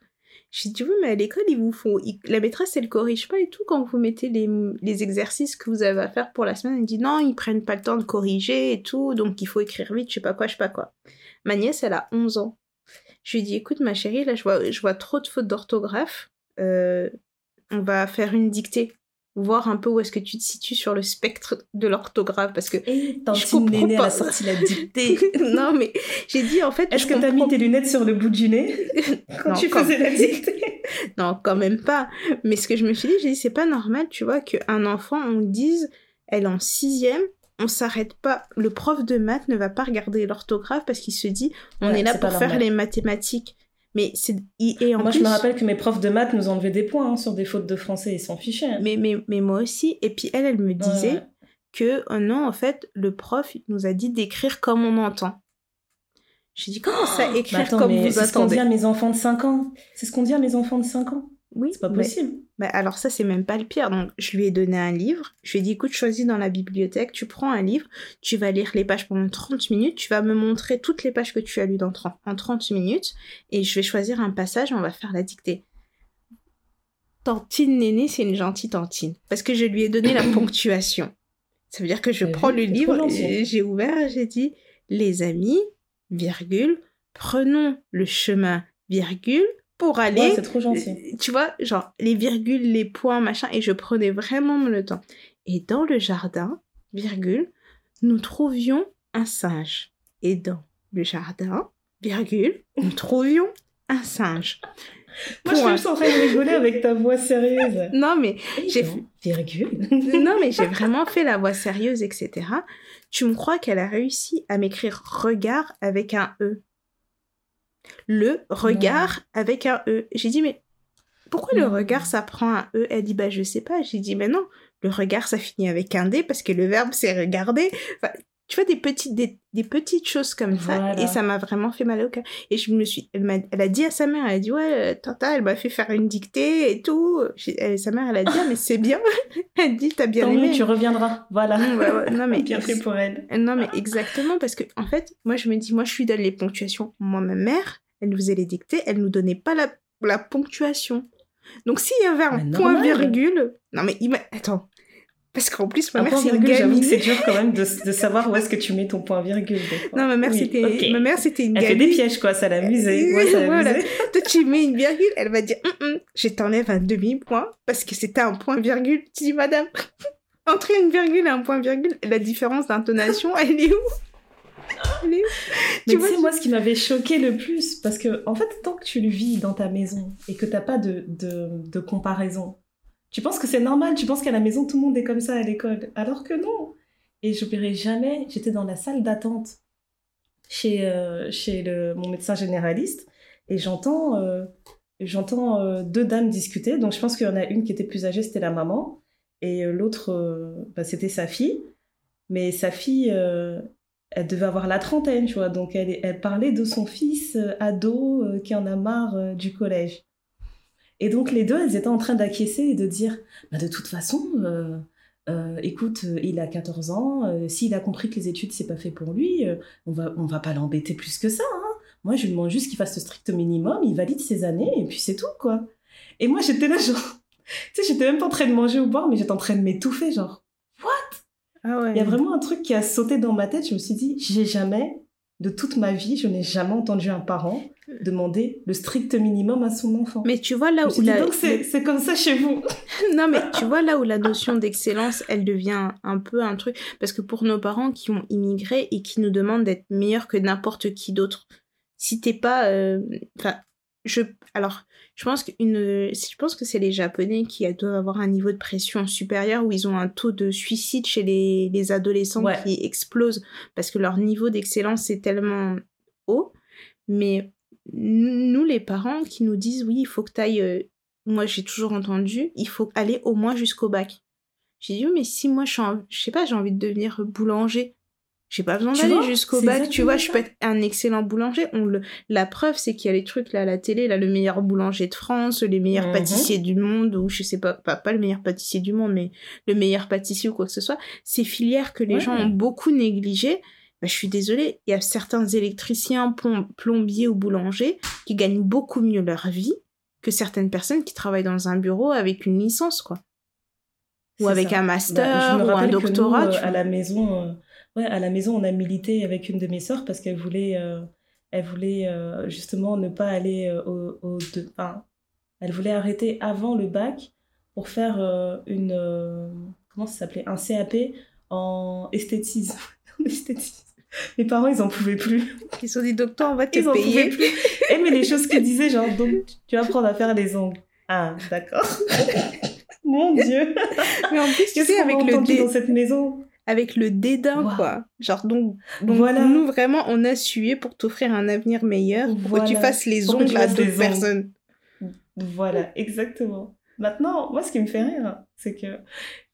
J'ai dit, oui, mais à l'école, ils vous font. La maîtresse, elle corrige pas et tout quand vous mettez les, les exercices que vous avez à faire pour la semaine. Elle dit, non, ils prennent pas le temps de corriger et tout, donc il faut écrire vite, je sais pas quoi, je sais pas quoi. Ma nièce, elle a 11 ans. Je lui ai dit, écoute, ma chérie, là, je vois, je vois trop de fautes d'orthographe. Euh, on va faire une dictée. Voir un peu où est-ce que tu te situes sur le spectre de l'orthographe. Parce que Et Je comprends pas. a sorti la dictée. <laughs> non, mais j'ai dit en fait. Est-ce que t'as mis tes lunettes sur le bout du nez <laughs> quand Non, tu quand- faisais la dictée? <laughs> Non, quand même pas. Mais ce que je me suis dit, j'ai dit, c'est pas normal, tu vois, qu'un enfant, on dise, elle est en sixième, on s'arrête pas. Le prof de maths ne va pas regarder l'orthographe parce qu'il se dit, on Ouais, est là pour faire normal. les mathématiques. Mais c'est. Et en Moi, plus, je me rappelle que mes profs de maths nous enlevaient des points hein, sur des fautes de français. Ils s'en fichaient. mais, mais, mais moi aussi. Et puis elle, elle me disait Ouais. que, oh non, en fait, le prof nous a dit d'écrire comme on entend. J'ai dit, comment ça, <gasps> écrire attends, comme vous c'est ce qu'on attendez dit à mes enfants de 5 ans. C'est ce qu'on dit à mes enfants de 5 ans. Oui, C'est pas mais- possible. Bah, alors ça, c'est même pas le pire. Donc, je lui ai donné un livre. Je lui ai dit, écoute, choisis dans la bibliothèque, tu prends un livre, tu vas lire les pages pendant 30 minutes, tu vas me montrer toutes les pages que tu as lues dans 30, en 30 minutes, et je vais choisir un passage on va faire la dictée. Tantine Néné, c'est une gentille tantine. Parce que je lui ai donné la <coughs> ponctuation. Ça veut dire que je T'as prends le livre, j'ai ouvert, j'ai dit, les amis, virgule, prenons le chemin, virgule, pour aller Ouais, c'est trop gentil. euh, tu vois, genre les virgules, les points, machin, et je prenais vraiment le temps. Et dans le jardin, virgule, nous trouvions un singe. Et dans le jardin, virgule, nous trouvions un singe. <laughs> Moi, je suis en train de rigoler avec ta voix sérieuse. <laughs> Non, mais J'ai virgule. <laughs> non, mais j'ai vraiment fait la voix sérieuse, etc. Tu me crois qu'elle a réussi à m'écrire regard avec un E Le regard avec un E. J'ai dit, mais pourquoi le regard ça prend un E? Elle dit, bah je sais pas. J'ai dit, mais non, le regard ça finit avec un D parce que le verbe c'est regarder. Enfin, tu vois, des petites, des, des petites choses comme ça. Et ça m'a vraiment fait mal au cœur. Et je me suis, elle, m'a, elle a dit à sa mère, elle a dit, ouais, euh, Tata, elle m'a fait faire une dictée et tout. Elle- sa mère, elle a dit, ah, mais c'est bien. <laughs> elle dit, t'as bien Tant aimé. mieux, tu reviendras. Voilà. Ouais. Non, mais <laughs> Bien fait pour elle. non, mais exactement, parce que, en fait, moi, je me dis, moi, je lui donne les ponctuations. Moi, ma mère, elle nous faisait les dictées, elle nous donnait pas la, la ponctuation. Donc, s'il y avait un Mais point normal. virgule. Non, mais attends. Parce qu'en plus, ma Un mère, c'est une gamine. que c'est dur quand même de, <laughs> de savoir où est-ce que tu mets ton point virgule. Non, ma mère, Oui, c'était ok. ma mère, c'était une Elle fait gamine. des pièges, quoi, ça l'amusait. Ouais, ça <laughs> Voilà. Toi, tu mets une virgule, elle va dire, Hum, hum, je t'enlève un demi-point parce que c'était un point virgule. Tu dis, madame, <laughs> entre une virgule et un point virgule, la différence d'intonation, elle est où? Elle est où? Mais tu vois, sais, je- moi, ce qui m'avait choqué le plus, parce que, en fait, tant que tu le vis dans ta maison et que t'as pas de, de, de comparaison, tu penses que c'est normal, tu penses qu'à la maison, tout le monde est comme ça à l'école? Alors que non. Et j'oublierai jamais, j'étais dans la salle d'attente chez, euh, chez le, mon médecin généraliste et j'entends euh, euh, deux dames discuter. Donc, je pense qu'il y en a une qui était plus âgée, c'était la maman, et l'autre, bah, c'était sa fille. Mais sa fille, elle devait avoir la trentaine, tu vois. Donc, elle, elle parlait de son fils ado qui en a marre du collège. Et donc, les deux, elles étaient en train d'acquiescer et de dire bah, de toute façon, euh, euh, écoute, euh, il a 14 ans, s'il a compris que les études, c'est pas fait pour lui, on va, on va pas l'embêter plus que ça. hein. Moi, je lui demande juste qu'il fasse le strict minimum, il valide ses années, et puis c'est tout, quoi. Et moi, j'étais là, genre. <laughs> Tu sais, j'étais même pas en train de manger ou boire, mais j'étais en train de m'étouffer, genre. Ah ouais. Il y a vraiment un truc qui a sauté dans ma tête. Je me suis dit, j'ai jamais, de toute ma vie, je n'ai jamais entendu un parent demander le strict minimum à son enfant. Mais tu vois là où la... donc c'est c'est comme ça chez vous. <laughs> non mais tu vois là où la notion d'excellence elle devient un peu un truc parce que pour nos parents qui ont immigré et qui nous demandent d'être meilleurs que n'importe qui d'autre si t'es pas euh, enfin je alors je pense je pense que c'est les japonais qui doivent avoir un niveau de pression supérieur où ils ont un taux de suicide chez les, les adolescents Ouais. qui explose parce que leur niveau d'excellence est tellement haut mais nous les parents qui nous disent oui il faut que tu ailles moi j'ai toujours entendu il faut aller au moins jusqu'au bac j'ai dit oui, mais si moi je suis en- je sais pas j'ai envie de devenir boulanger j'ai pas besoin d'aller jusqu'au bac tu vois je peux être un excellent boulanger on le la preuve c'est qu'il y a les trucs là à la télé là le meilleur boulanger de France les meilleurs Mhm. pâtissiers du monde ou je sais pas, pas pas le meilleur pâtissier du monde mais le meilleur pâtissier ou quoi que ce soit ces filières que les Ouais. gens ont beaucoup négligées bah, je suis désolée, il y a certains électriciens, plom- plombiers ou boulangers qui gagnent beaucoup mieux leur vie que certaines personnes qui travaillent dans un bureau avec une licence, quoi. Ou avec ça. un Bah, master je me ou un nous, doctorat. euh, tu à vois. la maison, euh, ouais, à la maison, on a milité avec une de mes sœurs parce qu'elle voulait, euh, elle voulait euh, justement ne pas aller euh, au, au deux- enfin, elle voulait arrêter avant le bac pour faire une, comment ça s'appelait, un CAP en esthétisme. <laughs> En esthétisme. Mes parents, ils en pouvaient plus. Ils sont dit, docteur, on va te Ils en pouvaient payer. plus. Eh, mais les choses qu'ils disaient, genre, donc, tu vas apprendre à faire les ongles. Ah, d'accord. <laughs> Mon Dieu. Mais en plus, tu sais, avec le, dé- dans cette maison? Avec le dédain, Wow. quoi. Genre, donc, donc Voilà. nous, vraiment, on a sué pour t'offrir un avenir meilleur, pour que tu fasses les Pour ongles à d'autres personnes. Voilà, exactement. Maintenant, moi, ce qui me fait rire, c'est que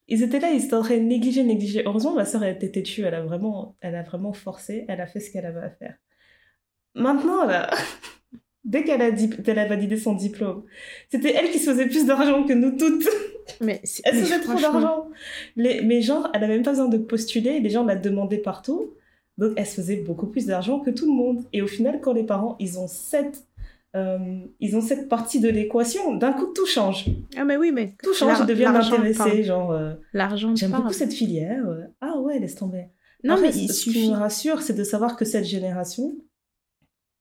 ils étaient là, ils étaient en train de négliger, négliger. Heureusement, ma sœur, elle était têtue, elle a vraiment, elle a vraiment forcé, elle a fait ce qu'elle avait à faire. Maintenant, là, <laughs> dès qu'elle a, elle a validé son diplôme, c'était elle qui se faisait plus d'argent que nous toutes. Mais, c'est- Elle se faisait trop d'argent. Les, mais genre, elle avait même pas besoin de postuler, les gens la demandaient partout. Donc, elle se faisait beaucoup plus d'argent que tout le monde. Et au final, quand les parents, ils ont cette, euh, ils ont cette partie de l'équation, d'un coup, tout change. Ah, mais oui, mais Tout change, l'argent intéressés. parle. Genre, euh, L'argent j'aime beaucoup cette filière. ah ouais, laisse tomber. Non, mais il ce qui me rassure, c'est de savoir que cette génération,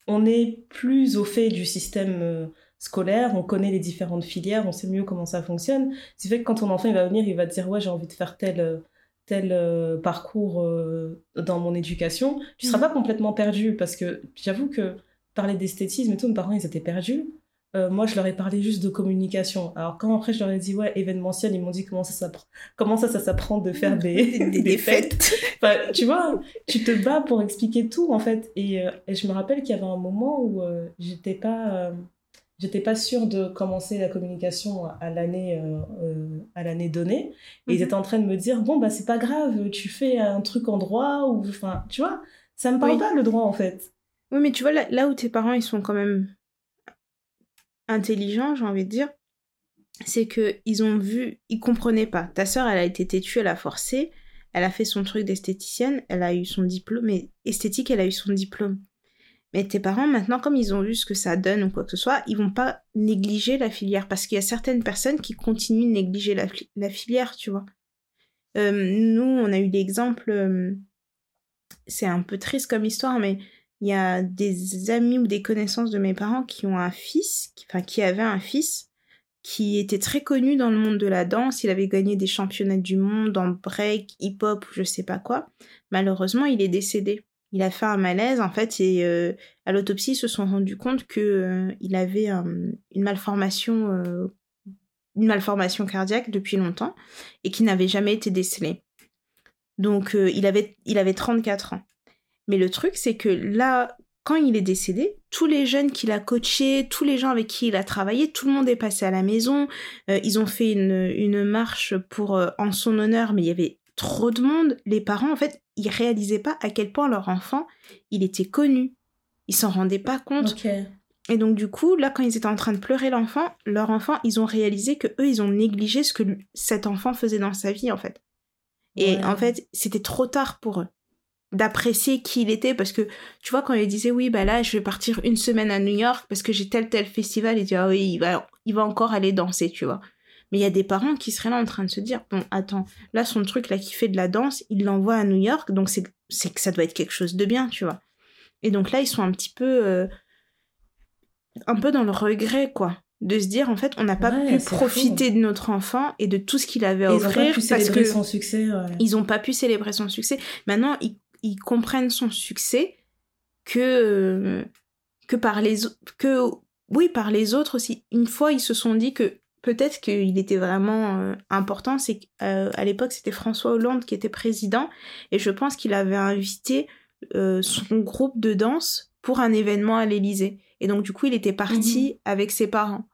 on est plus au fait du système euh, scolaire, on connaît les différentes filières, on sait mieux comment ça fonctionne. Ce qui fait que quand ton enfant il va venir, il va te dire ouais j'ai envie de faire tel euh, tel euh, parcours dans mon éducation, tu seras Mhm. pas complètement perdu parce que j'avoue que parler d'esthétisme et tout, mes parents ils étaient perdus euh, moi, je leur ai parlé juste de communication. Alors, quand après, je leur ai dit, ouais, événementiel, ils m'ont dit comment ça s'apprend, comment ça, ça s'apprend de faire des, Des- des <laughs> fêtes. Enfin, tu vois, tu te bats pour expliquer tout, en fait. Et, euh, et je me rappelle qu'il y avait un moment où euh, j'étais pas, euh, j'étais pas sûre de commencer la communication à l'année, à l'année donnée. Et ils Mhm. étaient en train de me dire, bon, bah, c'est pas grave, tu fais un truc en droit, ou, enfin, tu vois, ça me parle Oui. pas, le droit, en fait. Oui, mais tu vois, là, là où tes parents, ils sont quand même intelligents, j'ai envie de dire, c'est que ils ont vu, ils comprenaient pas. Ta sœur, elle a été têtue, elle a forcé, elle a fait son truc d'esthéticienne, elle a eu son diplôme, mais esthétique, elle a eu son diplôme. Mais tes parents, maintenant, comme ils ont vu ce que ça donne ou quoi que ce soit, ils vont pas négliger la filière parce qu'il y a certaines personnes qui continuent de négliger la filière, tu vois. Euh, nous, on a eu l'exemple, euh, c'est un peu triste comme histoire, mais il y a des amis ou des connaissances de mes parents qui ont un fils, qui, enfin qui avait un fils, qui était très connu dans le monde de la danse. Il avait gagné des championnats du monde en break, hip-hop, je sais pas quoi. Malheureusement, il est décédé. Il a fait un malaise en fait et euh, à l'autopsie ils se sont rendus compte que euh, il avait euh, une malformation, une malformation cardiaque depuis longtemps et qui n'avait jamais été décelée. Donc il avait il avait 34 ans. Mais le truc, c'est que là, quand il est décédé, tous les jeunes qu'il a coachés, tous les gens avec qui il a travaillé, tout le monde est passé à la maison. Euh, ils ont fait une, une marche pour euh, en son honneur, mais il y avait trop de monde. Les parents, en fait, ils réalisaient pas à quel point leur enfant, il était connu. Ils s'en rendaient pas compte. Et donc du coup, là, quand ils étaient en train de pleurer l'enfant, leur enfant, ils ont réalisé que eux, ils ont négligé ce que cet enfant faisait dans sa vie, en fait. Et Ouais. en fait, c'était trop tard pour eux d'apprécier qui il était parce que tu vois quand il disait oui bah là je vais partir une semaine à New York parce que j'ai tel tel festival il dit ah oui il va il va encore aller danser tu vois mais il y a des parents qui seraient là en train de se dire bon attends là son truc là qui fait de la danse il l'envoie à New York donc c'est c'est que ça doit être quelque chose de bien tu vois et donc là ils sont un petit peu euh, un peu dans le regret quoi de se dire en fait on n'a pas Ouais, pu profiter de notre enfant et de tout ce qu'il avait à Et ils ont offrir pas pu parce que son succès. ouais. ils ont pas pu célébrer son succès. Maintenant, ils, ils comprennent son succès que euh, que par les que oui par les autres aussi. Une fois, ils se sont dit que peut-être qu'il était vraiment euh, important. C'est qu'à l'époque, c'était François Hollande qui était président et je pense qu'il avait invité euh, son groupe de danse pour un événement à l'Élysée. Et donc du coup, il était parti avec ses parents.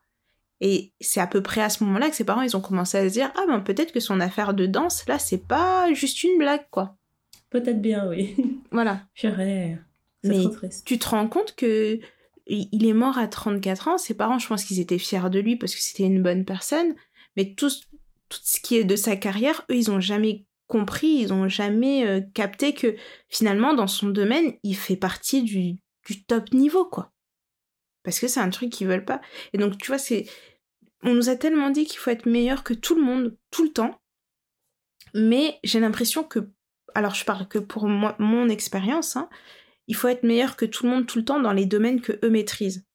Et c'est à peu près à ce moment-là que ses parents, ils ont commencé à se dire, ah ben peut-être que son affaire de danse, là, c'est pas juste une blague, quoi. Peut-être bien, oui. <laughs> Voilà. Purée. C'est Mais trop triste. Tu te rends compte que il est mort à 34 ans. Ses parents, je pense qu'ils étaient fiers de lui parce que c'était une bonne personne. Mais tout, ce- tout ce qui est de sa carrière, eux, ils ont jamais compris, ils ont jamais euh, capté que finalement, dans son domaine, il fait partie du, du top niveau, quoi. Parce que c'est un truc qu'ils veulent pas. Et donc, tu vois, c'est. On nous a tellement dit qu'il faut être meilleur que tout le monde, tout le temps. Mais j'ai l'impression que. Alors, je parle que pour mon expérience, hein, il faut être meilleur que tout le monde tout le temps dans les domaines que eux maîtrisent.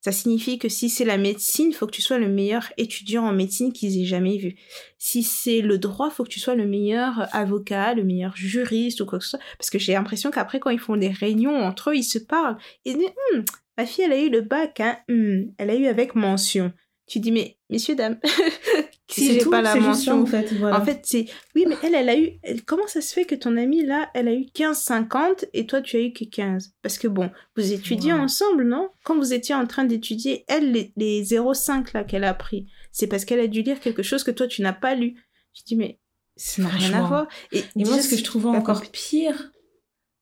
Ça signifie que si c'est la médecine, il faut que tu sois le meilleur étudiant en médecine qu'ils aient jamais vu. Si c'est le droit, il faut que tu sois le meilleur avocat, le meilleur juriste ou quoi que ce soit. Parce que j'ai l'impression qu'après, quand ils font des réunions entre eux, ils se parlent. Et ils disent, Hum, ma fille, elle a eu le bac, hein. Hum, elle a eu avec mention. Tu dis, mais messieurs, dames, <laughs> si C'est j'ai tout, pas la ça, mention, en fait. Voilà. en fait, c'est. Oui, mais elle, elle a eu. elle- Comment ça se fait que ton amie, là, elle a eu 15,50 et toi, tu as eu que 15 Parce que bon, vous étudiez Ouais. ensemble, non? Quand vous étiez en train d'étudier, elle, les, les 0,5 là qu'elle a pris, c'est parce qu'elle a dû lire quelque chose que toi, tu n'as pas lu. Je dis, mais ça n'a rien à voir. Et, Et moi, ce que je trouvais encore pire,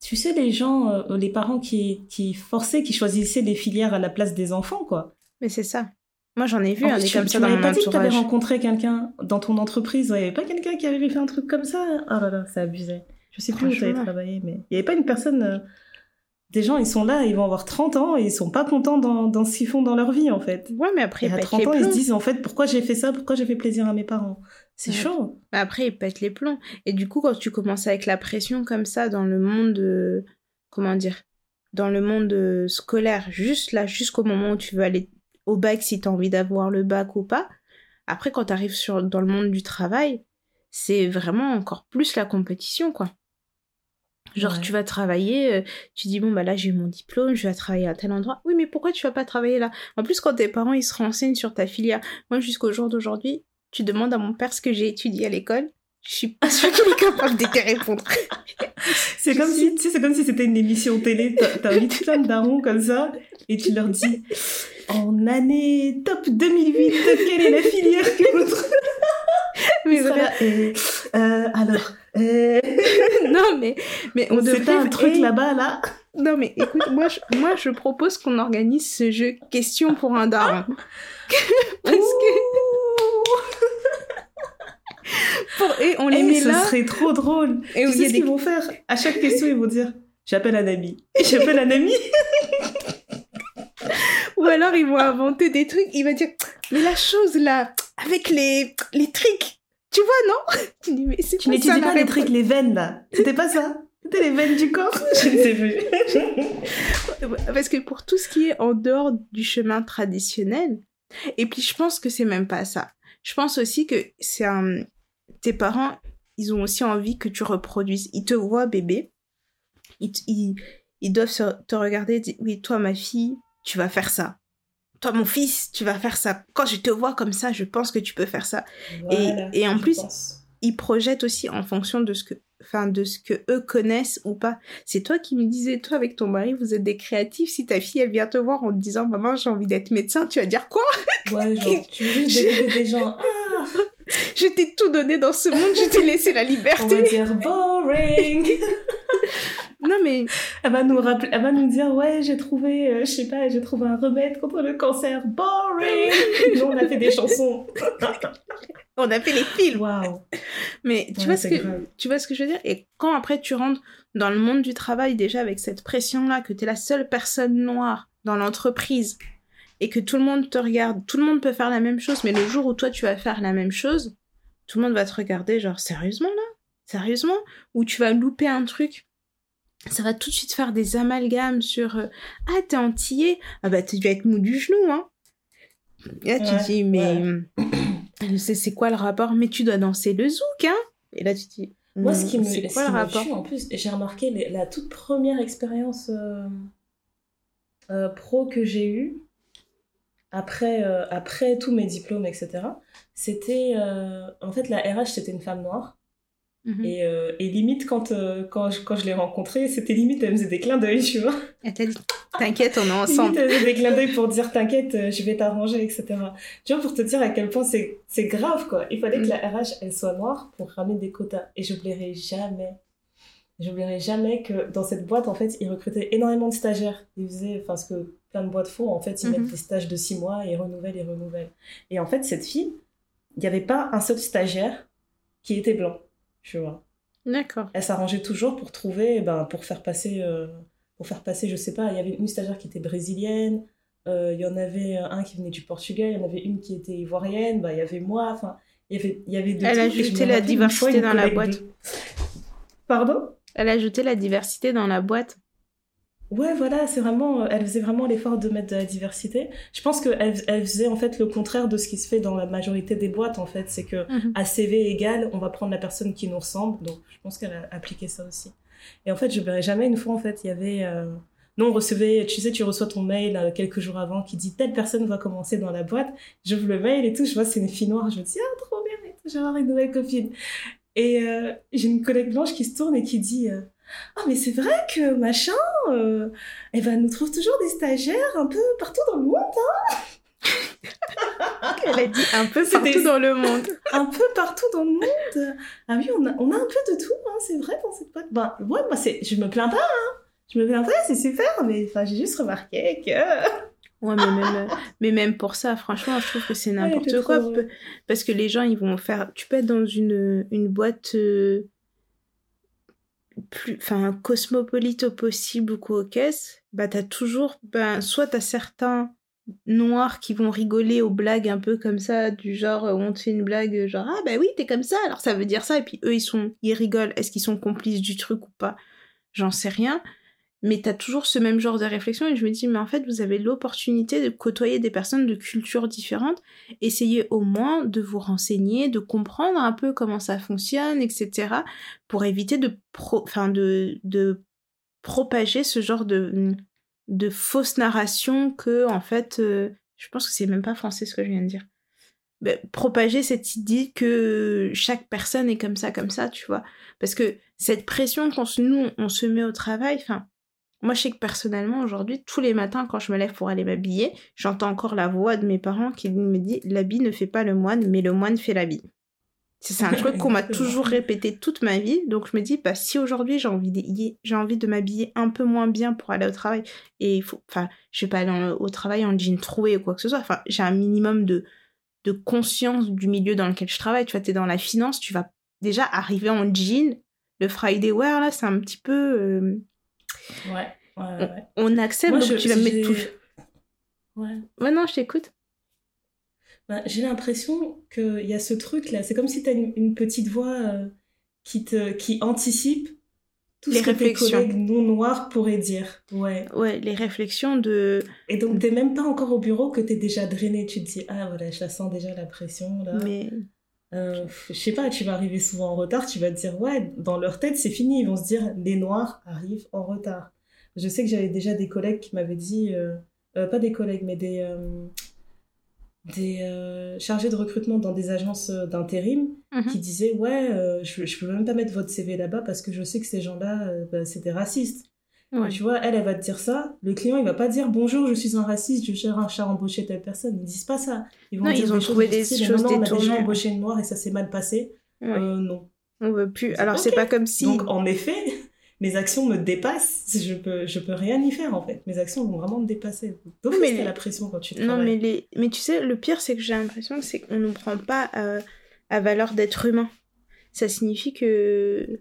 tu sais, les gens, euh, les parents qui, qui forçaient, qui choisissaient des filières à la place des enfants, quoi. Mais c'est ça. Moi, j'en ai vu En un des tu, comme ça dans m'avais mon pas dit que tu avais entourage. rencontré quelqu'un dans ton entreprise. Il n'y avait pas quelqu'un qui avait fait un truc comme ça? Oh là là, ça abusait. Je sais plus où tu avais travaillé, mais il n'y avait pas une personne. euh, Des gens, ils sont là, ils vont avoir 30 ans et ils sont pas contents dans, dans ce qu'ils font dans leur vie, en fait. Ouais, mais après, Et ils à pètent 30 les ans, ils se disent, en fait, pourquoi j'ai fait ça? Pourquoi j'ai fait plaisir à mes parents? C'est Ouais. chaud. Bah, Après, ils pètent les plombs. Et du coup, quand tu commences avec la pression comme ça dans le monde, euh, comment dire, dans le monde euh, scolaire, juste là, jusqu'au moment où tu veux aller au bac, si tu as envie d'avoir le bac ou pas, après, quand tu arrives sur, dans le monde du travail, c'est vraiment encore plus la compétition, quoi. Genre, Ouais. tu vas travailler, euh, tu dis, bon, bah là, j'ai mon diplôme, je vais travailler à tel endroit. Oui, mais pourquoi tu vas pas travailler là? En plus, quand tes parents, ils se renseignent sur ta filière, moi, jusqu'au jour d'aujourd'hui, tu demandes à mon père ce que j'ai étudié à l'école, je suis pas sûre qu'il est capable de te répondre. C'est comme si, tu sais, c'est comme si c'était une émission télé. T'as- T'invites plein de darons comme ça et tu leur dis en année top 2008, quelle est la filière que vous trouvez <laughs> mais euh, Alors, <laughs> non, mais, mais on on devrait c'était un truc là-bas, là. Non, mais écoute, moi, je, moi, je propose qu'on organise ce jeu question pour un daron. <laughs> Parce que. Pour, et on les Eh, met ce là. serait trop drôle. Et tu sais ce des qu'ils vont faire? À chaque question, ils vont dire J'appelle un ami. J'appelle un ami. Ou alors ils vont inventer des trucs, il va dire mais la chose là avec les les tricks, tu vois non? <laughs> Tu dis mais c'est Tu n'étudies pas les trucs, les veines, là. C'était pas ça C'était les veines du corps <laughs> Je ne sais plus. <laughs> parce que pour tout ce qui est en dehors du chemin traditionnel et puis je pense que c'est même pas ça. Je pense aussi que c'est un tes parents, ils ont aussi envie que tu reproduises. Ils te voient bébé. Ils, ils, ils doivent te regarder et dire oui, toi ma fille, tu vas faire ça. Toi mon fils, tu vas faire ça. Quand je te vois comme ça, je pense que tu peux faire ça. Voilà, et en je plus- pense. ils projettent aussi en fonction de ce que enfin de ce que eux connaissent ou pas. C'est toi qui me disais toi avec ton mari, vous êtes des créatifs, si ta fille elle vient te voir en te disant maman, j'ai envie d'être médecin, tu vas dire quoi? Ouais, genre, <laughs> tu veux découvrir des gens. Ah, <laughs> Je t'ai tout donné dans ce monde, je t'ai laissé la on va liberté. dire boring. <laughs> Non mais Elle va nous rappeler, elle va nous dire ouais, j'ai trouvé, euh, je sais pas, j'ai trouvé un remède contre le cancer. Boring. <laughs> Nous on a fait des chansons. <laughs> on a fait les films. Waouh. Mais tu Ouais, vois ce que grave. tu vois ce que je veux dire? Et quand après tu rentres dans le monde du travail déjà avec cette pression là que tu es la seule personne noire dans l'entreprise et que tout le monde te regarde, tout le monde peut faire la même chose mais le jour où toi tu vas faire la même chose, tout le monde va te regarder genre sérieusement là? Sérieusement? Ou tu vas louper un truc ça va tout de suite faire des amalgames sur euh, ah t'es antillais ah bah tu dois être mou du genou hein et là tu Ouais, te dis mais ouais. euh, c'est quoi le rapport? Mais tu dois danser le zouk hein et là tu dis Moi, ce qui me, c'est ce quoi le rapport? tue, en plus, j'ai remarqué les- la toute première expérience euh, euh, pro que j'ai eue après, après tous mes diplômes, etc. C'était, en fait, la RH, c'était une femme noire. Mhm. Et, euh, et limite, quand, euh, quand je, quand je l'ai rencontrée, c'était limite, elle me faisait des clins d'œil, tu vois. Elle t'a dit t'inquiète on est <laughs> Limite, ensemble elle faisait des clins d'œil pour dire t'inquiète, euh, je vais t'arranger, etc. Tu vois, pour te dire à quel point c'est c'est grave, quoi. Il fallait Mm. que la RH, elle soit noire pour ramener des quotas. Et j'oublierai jamais, j'oublierai jamais que dans cette boîte, en fait, ils recrutaient énormément de stagiaires. Ils faisaient, enfin, ce que plein de boîtes font, en fait, ils mettent des stages de six mois et ils renouvellent, ils renouvellent. Et en fait, cette fille, il n'y avait pas un seul stagiaire qui était blanc, tu vois. D'accord. Elle s'arrangeait toujours pour trouver, ben, pour faire passer, euh, pour faire passer, je sais pas, il y avait une stagiaire qui était brésilienne, euh, il y en avait un qui venait du Portugal, il y en avait une qui était ivoirienne, ben, il y avait moi, enfin, il y avait, il y avait de Elle a ajouté la fois diversité dans la boîte. Pardon? Elle a ajouté la diversité dans la boîte Ouais, voilà, c'est vraiment, elle faisait vraiment l'effort de mettre de la diversité. Je pense qu'elle elle faisait en fait le contraire de ce qui se fait dans la majorité des boîtes, en fait, c'est que Mhm. à CV égal, on va prendre la personne qui nous ressemble. Donc, je pense qu'elle a appliqué ça aussi. Et en fait, je verrai jamais une fois, en fait, il y avait... Euh... Nous, on recevait, tu sais, tu reçois ton mail euh, quelques jours avant qui dit telle personne va commencer dans la boîte. J'ouvre le mail et tout, je vois c'est une fille noire. Je me dis, ah, trop bien, vais avoir une nouvelle copine. Et euh, j'ai une collègue blanche qui se tourne et qui dit, euh, ah, mais c'est vrai que machin, euh, eh ben, nous trouve toujours des stagiaires un peu partout dans le monde. <laughs> elle a dit un peu partout dans le monde <laughs> un peu partout dans le monde. Ah oui, on a, on a un peu de tout, hein, c'est vrai, dans cette boîte. Ben, ouais, moi, c'est, je me plains pas, hein. Je me plains pas, c'est super, mais enfin, j'ai juste remarqué que. Ouais, mais même, euh, mais même pour ça, franchement, je trouve que c'est n'importe quoi. trop- Parce que les gens, ils vont faire. Tu peux être dans une, une boîte euh, plus, enfin, cosmopolite au possible ou quoi. Bah, t'as toujours. Ben, soit t'as certains noirs qui vont rigoler aux blagues un peu comme ça, du genre, euh, on te fait une blague, genre, ah, bah oui, t'es comme ça, alors ça veut dire ça. Et puis eux, ils sont, ils rigolent. Est-ce qu'ils sont complices du truc ou pas? J'en sais rien. Mais t'as toujours ce même genre de réflexion et je me dis mais en fait vous avez l'opportunité de côtoyer des personnes de cultures différentes. Essayez au moins de vous renseigner de comprendre un peu comment ça fonctionne etc pour éviter de pro enfin de de propager ce genre de de fausse narration que en fait euh, je pense que c'est même pas français ce que je viens de dire. Ben, propager cette idée que chaque personne est comme ça comme ça tu vois. Parce que cette pression quand nous on se met au travail enfin moi, je sais que personnellement, aujourd'hui, tous les matins, quand je me lève pour aller m'habiller, j'entends encore la voix de mes parents qui me dit L'habit ne fait pas le moine, mais le moine fait l'habit. C'est un truc qu'on m'a <laughs> toujours répété toute ma vie. Donc, je me dis bah, Si aujourd'hui, j'ai envie, de, envie de m'habiller un peu moins bien pour aller au travail, et il faut. Enfin, je vais pas aller au travail en jean troué ou quoi que ce soit. Enfin, j'ai un minimum de, de conscience du milieu dans lequel je travaille. Tu vois, tu es dans la finance, tu vas déjà arriver en jean. Le Friday wear, là, c'est un petit peu. Euh, Ouais. ouais, On, accepte, donc tu vas me mettre tout. Ouais. Ouais, non, je t'écoute. Bah, j'ai l'impression qu'il y a ce truc-là. C'est comme si tu as une, petite voix euh, qui, te, qui anticipe tout les ce que réflexions. tes collègues non noirs pourraient dire. Ouais. Ouais, les réflexions de. Et donc, t'es même pas encore au bureau que t'es déjà drainé. Tu te dis, ah voilà, je la sens déjà la pression là. Mais. Euh, je sais pas, tu vas arriver souvent en retard, tu vas te dire, ouais, dans leur tête, c'est fini. Ils vont se dire, les noirs arrivent en retard. Je sais que j'avais déjà des collègues qui m'avaient dit, euh, euh, pas des collègues, mais des, euh, des chargés de recrutement dans des agences d'intérim Mhm. qui disaient, ouais, je, je peux même pas mettre votre CV là-bas parce que je sais que ces gens-là, bah, c'est des racistes. Ouais. Tu vois, elle, elle va te dire ça. Le client, il va pas dire bonjour, je suis un raciste, je cherche à embaucher telle personne. Ils disent pas ça. Ils vont Non, dire ils ont des trouvé choses des style, choses non, non, on a déjà embauché une noire et ça s'est mal passé. Ouais. Euh, non. On veut plus. C'est Alors, c'est ok. pas comme si. Donc, en effet, <laughs> mes actions me dépassent. Je peux, je peux rien y faire, en fait. Mes actions vont vraiment me dépasser. Donc, mais- c'est la pression quand tu Non, travailles. mais, les... mais tu sais, le pire, c'est que j'ai l'impression que c'est qu'on ne prend pas euh, à valeur d'être humain. Ça signifie que,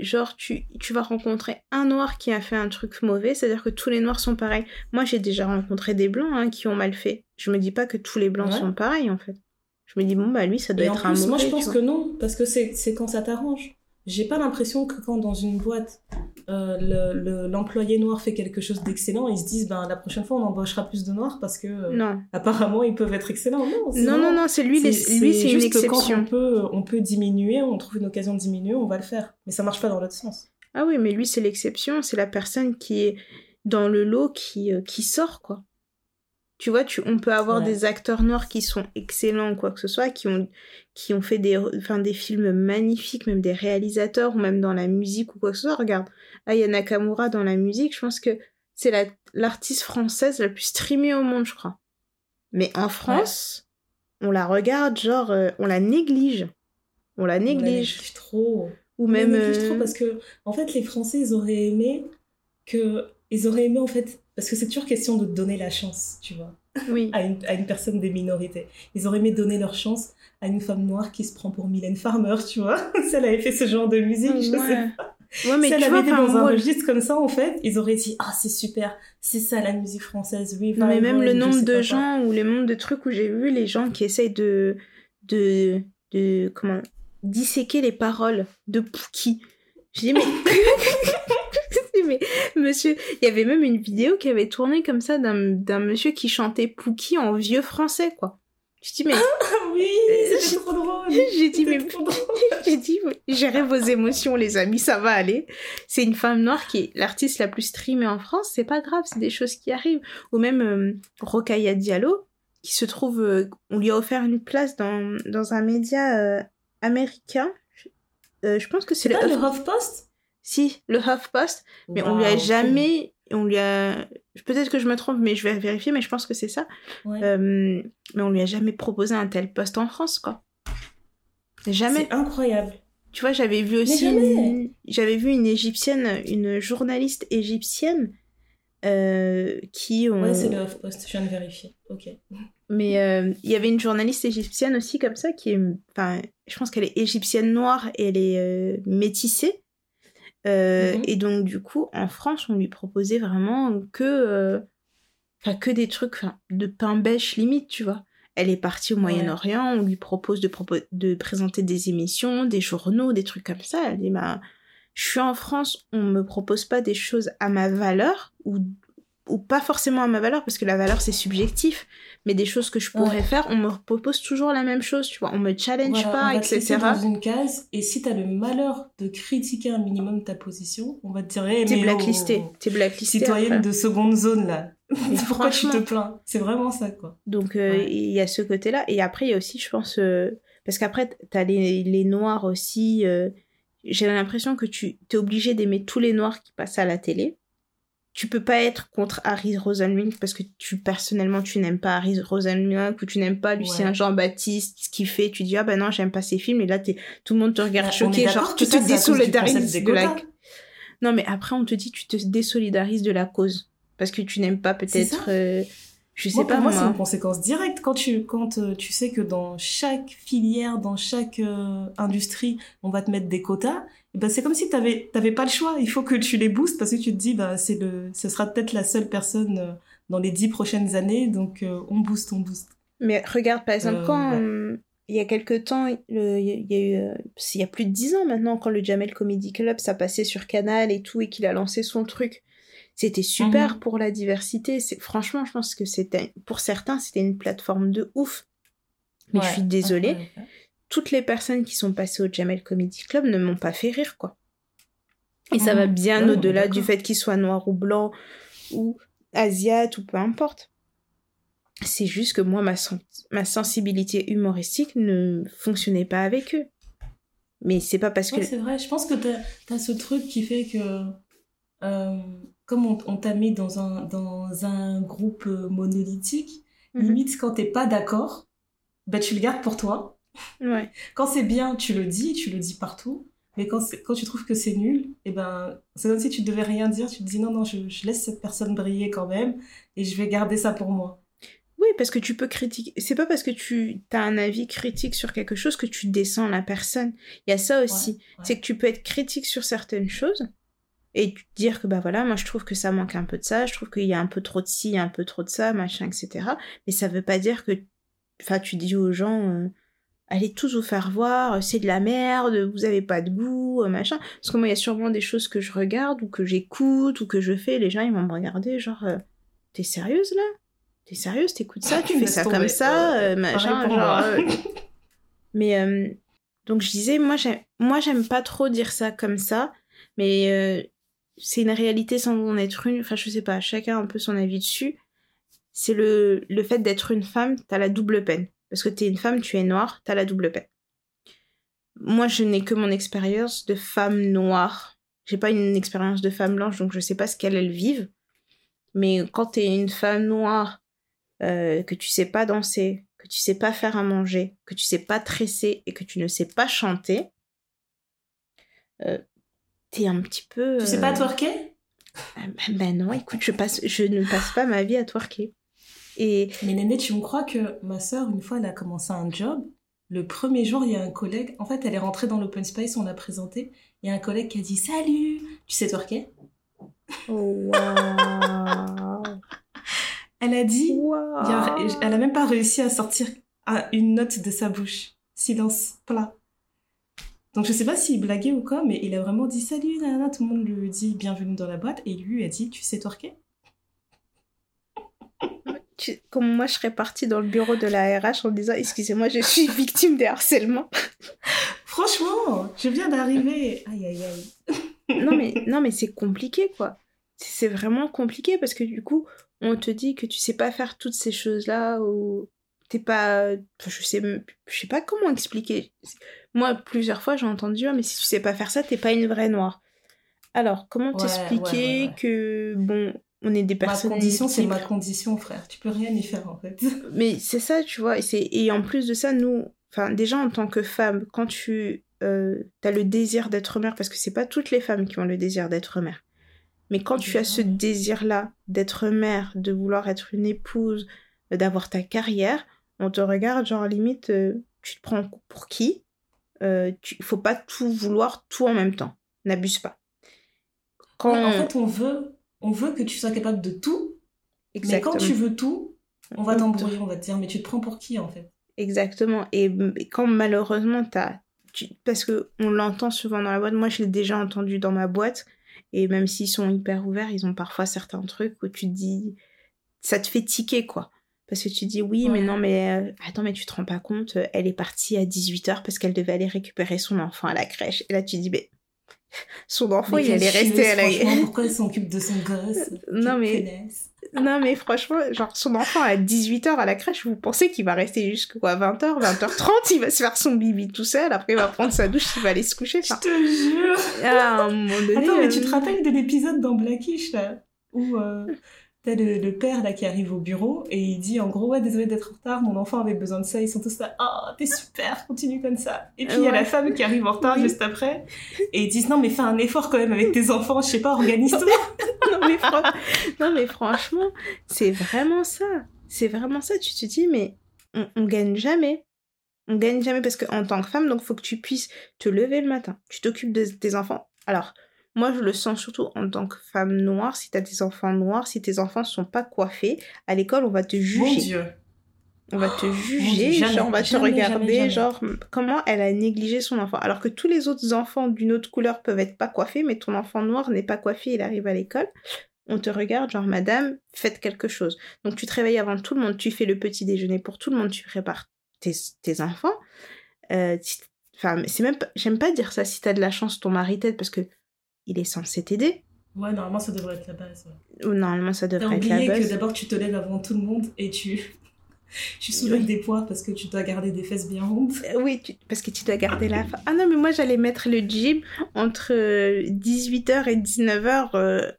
genre, tu, tu vas rencontrer un noir qui a fait un truc mauvais, c'est-à-dire que tous les noirs sont pareils. Moi, j'ai déjà rencontré des blancs hein, qui ont mal fait. Je me dis pas que tous les blancs Ouais. sont pareils, en fait. Je me dis, bon, bah, lui, ça doit Et en être un mauvais. moi, je pense que non, parce que c'est quand ça t'arrange. J'ai pas l'impression que quand dans une boîte, euh, le- le- l'employé noir fait quelque chose d'excellent, ils se disent, ben, la prochaine fois, on embauchera plus de noirs parce que, euh, Non. apparemment, ils peuvent être excellents. Non, Non, non, c'est lui, les- lui, c'est une que Quand exception. on peut, on peut diminuer, on trouve une occasion de diminuer, on va le faire. Mais ça marche pas dans l'autre sens. Ah oui, mais lui, c'est l'exception, c'est la personne qui est dans le lot qui, euh, qui sort, quoi. Tu vois, tu, on peut avoir Ouais. des acteurs noirs qui sont excellents ou quoi que ce soit, qui ont, qui ont fait des, enfin, des films magnifiques, même des réalisateurs, ou même dans la musique ou quoi que ce soit. Regarde, Aya Nakamura dans la musique, je pense que c'est la- l'artiste française la plus streamée au monde, je crois. Mais en France, on la regarde, genre, euh, on la néglige. On la On la néglige. néglige trop. Ou On la même... néglige euh, trop parce que, en fait, les Français, ils auraient aimé que. Ils auraient aimé, en fait. Parce que c'est toujours question de donner la chance, tu vois, Oui. <laughs> à une, à une personne des minorités. Ils auraient aimé donner leur chance à une femme noire qui se prend pour Mylène Farmer, tu vois. <laughs> si elle avait fait ce genre de musique, je sais Ouais. pas. Ouais, mais si elle avait été dans un moi, registre comme ça, en fait, ils auraient dit Ah, c'est super, c'est ça la musique française, oui. Non, mais même le nombre de gens ou le nombre de trucs où j'ai vu les gens qui essayent de de de comment disséquer les paroles de Pookie. Je dis mais <laughs> <laughs> mais monsieur, il y avait même une vidéo qui avait tourné comme ça d'un d'un monsieur qui chantait Pookie en vieux français quoi. Je dis mais Ah <laughs> oui, j'ai- c'était trop drôle. <laughs> j'ai dit mais j'ai dit gérez vos émotions les amis, ça va aller. C'est une femme noire qui est l'artiste la plus streamée en France, c'est pas grave, c'est des choses qui arrivent. Ou même euh, Rokhaya Diallo qui se trouve euh, on lui a offert une place dans dans un média euh, américain. Euh, je pense que c'est C'est le, le Huff- HuffPost si le HuffPost, mais on lui a jamais on lui a peut-être que je me trompe mais je vais vérifier mais je pense que c'est ça. Ouais. Euh, mais on lui a jamais proposé un tel poste en France quoi. Jamais. C'est incroyable. Tu vois, j'avais vu aussi une... j'avais vu une égyptienne, une journaliste égyptienne euh, qui ont Ouais, c'est le HuffPost, je viens de vérifier. Ok. mais euh, il y avait une journaliste égyptienne aussi comme ça qui est enfin je pense qu'elle est égyptienne noire et elle est métissée Euh, Mhm. et donc du coup en France on lui proposait vraiment que euh, que des trucs de pain bêche limite tu vois elle est partie au Ouais. Moyen-Orient on lui propose de, propo- de présenter des émissions des journaux des trucs comme ça elle dit bah je suis en France, on me propose pas des choses à ma valeur ou ou pas forcément à ma valeur parce que la valeur c'est subjectif mais des choses que je pourrais Ouais. faire on me propose toujours la même chose tu vois on me challenge Voilà, pas on va te etc laisser dans une case et si t'as le malheur de critiquer un minimum ta position, on va te dire hey, t'es mais blacklisté oh, t'es blacklisté citoyenne après. de seconde zone là. <laughs> Pourquoi tu te plains? C'est vraiment ça quoi. Donc euh, il Ouais. y a ce côté-là. Et après, il y a aussi, je pense, euh, parce qu'après, t'as les, les noirs aussi. euh, J'ai l'impression que tu es obligé d'aimer tous les noirs qui passent à la télé. Tu peux pas être contre Harry Rosenwing parce que tu personnellement tu n'aimes pas Harry Rosenwing ou tu n'aimes pas Lucien Ouais. Jean-Baptiste ce qu'il fait tu dis ah ben non j'aime pas ses films. Et là t'es tout le monde te regarde choqué genre tu ça, te désolidarises de la non mais après on te dit tu te désolidarises de la cause parce que tu n'aimes pas peut-être euh, je sais Moi, pas pour moi, moi. c'est une conséquence directe. Quand tu, quand euh, tu sais que dans chaque filière, dans chaque euh, industrie, on va te mettre des quotas, ben, c'est comme si t'avais, t'avais pas le choix. Il faut que tu les boostes parce que tu te dis, bah, c'est le, ce sera peut-être la seule personne euh, dans les dix prochaines années, donc euh, on booste, on booste. Mais regarde, par exemple, Euh, quand ouais. il y a quelques temps, le- il y a- eu, il y a plus de dix ans maintenant, quand le Jamel Comedy Club, ça passait sur Canal et tout, et qu'il a lancé son truc. C'était super Mhm. pour la diversité. C'est, franchement, je pense que c'était, pour certains, c'était une plateforme de ouf. Mais je suis désolée, ouais. Toutes les personnes qui sont passées au Jamel Comedy Club ne m'ont pas fait rire, quoi. Et ça va Mhm. bien au-delà du fait qu'ils soient noirs ou blancs ou asiates ou peu importe. C'est juste que moi, ma, sen- ma sensibilité humoristique ne fonctionnait pas avec eux. Mais c'est pas parce que... C'est vrai. Je pense que t'as as ce truc qui fait que, euh, comme on, on t'a mis dans un, dans un groupe euh, monolithique, Mhm. limite, quand t'es pas d'accord, bah, tu le gardes pour toi. Ouais. Quand c'est bien, tu le dis, tu le dis partout. Mais quand, quand tu trouves que c'est nul, et ben, c'est comme si tu devais rien dire. Tu te dis non, non, je, je laisse cette personne briller quand même et je vais garder ça pour moi. Oui, parce que tu peux critiquer. C'est pas parce que tu as un avis critique sur quelque chose que tu descends la personne. Il y a ça aussi. ouais. C'est que tu peux être critique sur certaines choses et te dire que bah voilà, moi je trouve que ça manque un peu de ça, je trouve qu'il y a un peu trop de ci, un peu trop de ça, machin, etc. Mais ça veut pas dire que. Enfin, tu dis aux gens. euh, Allez tous vous faire voir, euh, c'est de la merde, vous avez pas de goût, euh, machin. Parce que moi, il y a sûrement des choses que je regarde ou que j'écoute ou que je fais. Les gens, ils vont me regarder, genre, euh, t'es sérieuse là? T'es sérieuse T'écoutes ça Tu fais ça comme ça euh, Machin, genre. euh, <laughs> mais donc je disais, moi j'aime, moi j'aime pas trop dire ça comme ça, mais c'est une réalité sans en être une. Enfin, je sais pas, chacun a un peu son avis dessus. C'est le, le fait d'être une femme, t'as la double peine. Parce que t'es une femme, tu es noire, t'as la double peine. Moi, je n'ai que mon expérience de femme noire. J'ai pas une expérience de femme blanche, donc je sais pas ce qu'elles elles vivent. Mais quand t'es une femme noire, euh, que tu sais pas danser, que tu sais pas faire à manger, que tu sais pas tresser et que tu ne sais pas chanter, euh, t'es un petit peu. Tu sais pas euh, twerker? Ben, ben non, écoute, je, passe, je ne passe pas ma vie à twerker. Et Mais Néné, tu me crois que ma sœur, une fois, elle a commencé un job. Le premier jour, il y a un collègue. En fait, elle est rentrée dans l'open space, on l'a présenté. Il y a un collègue qui a dit Salut Tu sais twerker Oh, waouh! Elle a dit a- Waouh! Elle a même pas réussi à sortir une note de sa bouche. Silence plat. Donc je sais pas s'il blaguait ou quoi, mais il a vraiment dit salut, nanana, tout le monde lui dit bienvenue dans la boîte, et lui a dit tu sais twerker Tu- Comme moi, je serais partie dans le bureau de la RH en disant Excusez-moi, je suis victime de harcèlement. <laughs> Franchement, je viens d'arriver. Aïe aïe aïe. non, mais, <laughs> non, mais c'est compliqué, quoi. C'est vraiment compliqué parce que du coup, on te dit que tu sais pas faire toutes ces choses-là ou t'es pas. Je sais, je sais pas comment expliquer. Moi, plusieurs fois, j'ai entendu Ah, mais si tu sais pas faire ça, t'es pas une vraie noire. Alors, comment Ouais, t'expliquer ouais, ouais, ouais. que, bon, on est des Ma personnes. condition, c'est ma condition, frère. Tu peux rien y faire en fait. <laughs> Mais c'est ça, tu vois. Et, c'est- et en plus de ça, nous, enfin, déjà en tant que femme, quand tu euh, as le désir d'être mère, parce que c'est pas toutes les femmes qui ont le désir d'être mère, mais quand tu as ce désir-là d'être mère, de vouloir être une épouse, euh, d'avoir ta carrière, on te regarde genre limite, euh, tu te prends pour qui? Euh, tu, faut pas tout vouloir tout en même temps. N'abuse pas. Quand Ouais, en fait, on veut, on veut que tu sois capable de tout, exactement. mais quand tu veux tout, on va t'embrouiller, on va te dire mais tu te prends pour qui en fait? Exactement. Et, et quand malheureusement tu- parce que on l'entend souvent dans la boîte. Moi, je l'ai déjà entendu dans ma boîte. Et même s'ils sont hyper ouverts, ils ont parfois certains trucs où tu te dis, ça te fait tiquer, quoi. Parce que tu dis, oui, mais non, mais euh, attends, mais tu te rends pas compte, elle est partie à 18h parce qu'elle devait aller récupérer son enfant à la crèche. Et là, tu dis, mais son enfant, Mais il allait rester à la franchement, <laughs> pourquoi elle s'occupe de son gosse Non, mais-. Non, mais franchement, genre, son enfant à 18h à la crèche, vous pensez qu'il va rester jusqu'à 20h, 20h30, il va se faire son bibi tout seul, après il va prendre sa douche, il va aller se coucher. Je te jure à un moment donné. Attends, mais tu euh, te rappelles de l'épisode dans Blackish, là Où euh, t'as le, le père, là, qui arrive au bureau, et il dit, en gros, ouais, désolé d'être en retard, mon enfant avait besoin de ça, ils sont tous là, oh, t'es super, continue comme ça. Et puis, il y a la femme qui arrive en retard Oui. juste après, et ils disent, non, mais fais un effort quand même avec tes enfants, je sais pas, organise-toi. <laughs> non, mais fran- non, mais franchement, c'est vraiment ça. C'est vraiment ça. Tu te dis, mais on, on gagne jamais. On gagne jamais parce qu'en tant que femme, donc faut que tu puisses te lever le matin. Tu t'occupes de tes enfants. Alors, moi, je le sens surtout en tant que femme noire. Si t'as des enfants noirs, si tes enfants sont pas coiffés, à l'école, on va te Mon juger. Dieu. On va te Dieu, juger, jamais, genre on va te regarder, jamais, genre comment elle a négligé son enfant. Alors que tous les autres enfants d'une autre couleur peuvent être pas coiffés, mais ton enfant noir n'est pas coiffé, il arrive à l'école. On te regarde, genre madame, faites quelque chose. Donc tu te réveilles avant tout le monde, tu fais le petit déjeuner pour tout le monde, tu prépares tes, tes enfants. Euh, Enfin, c'est même j'aime pas dire ça. Si t'as de la chance, ton mari t'aide parce que il est censé t'aider. Ouais, normalement, ça devrait être la base. ouais. Ou normalement, ça devrait être la oublié que base. d'abord, tu te lèves avant tout le monde, et tu... <laughs> Tu soulèves Oui. des poids parce que tu dois garder des fesses bien rondes. Euh, Oui, tu- parce que tu dois garder la. Ah non, mais moi j'allais mettre le gym entre 18h et 19h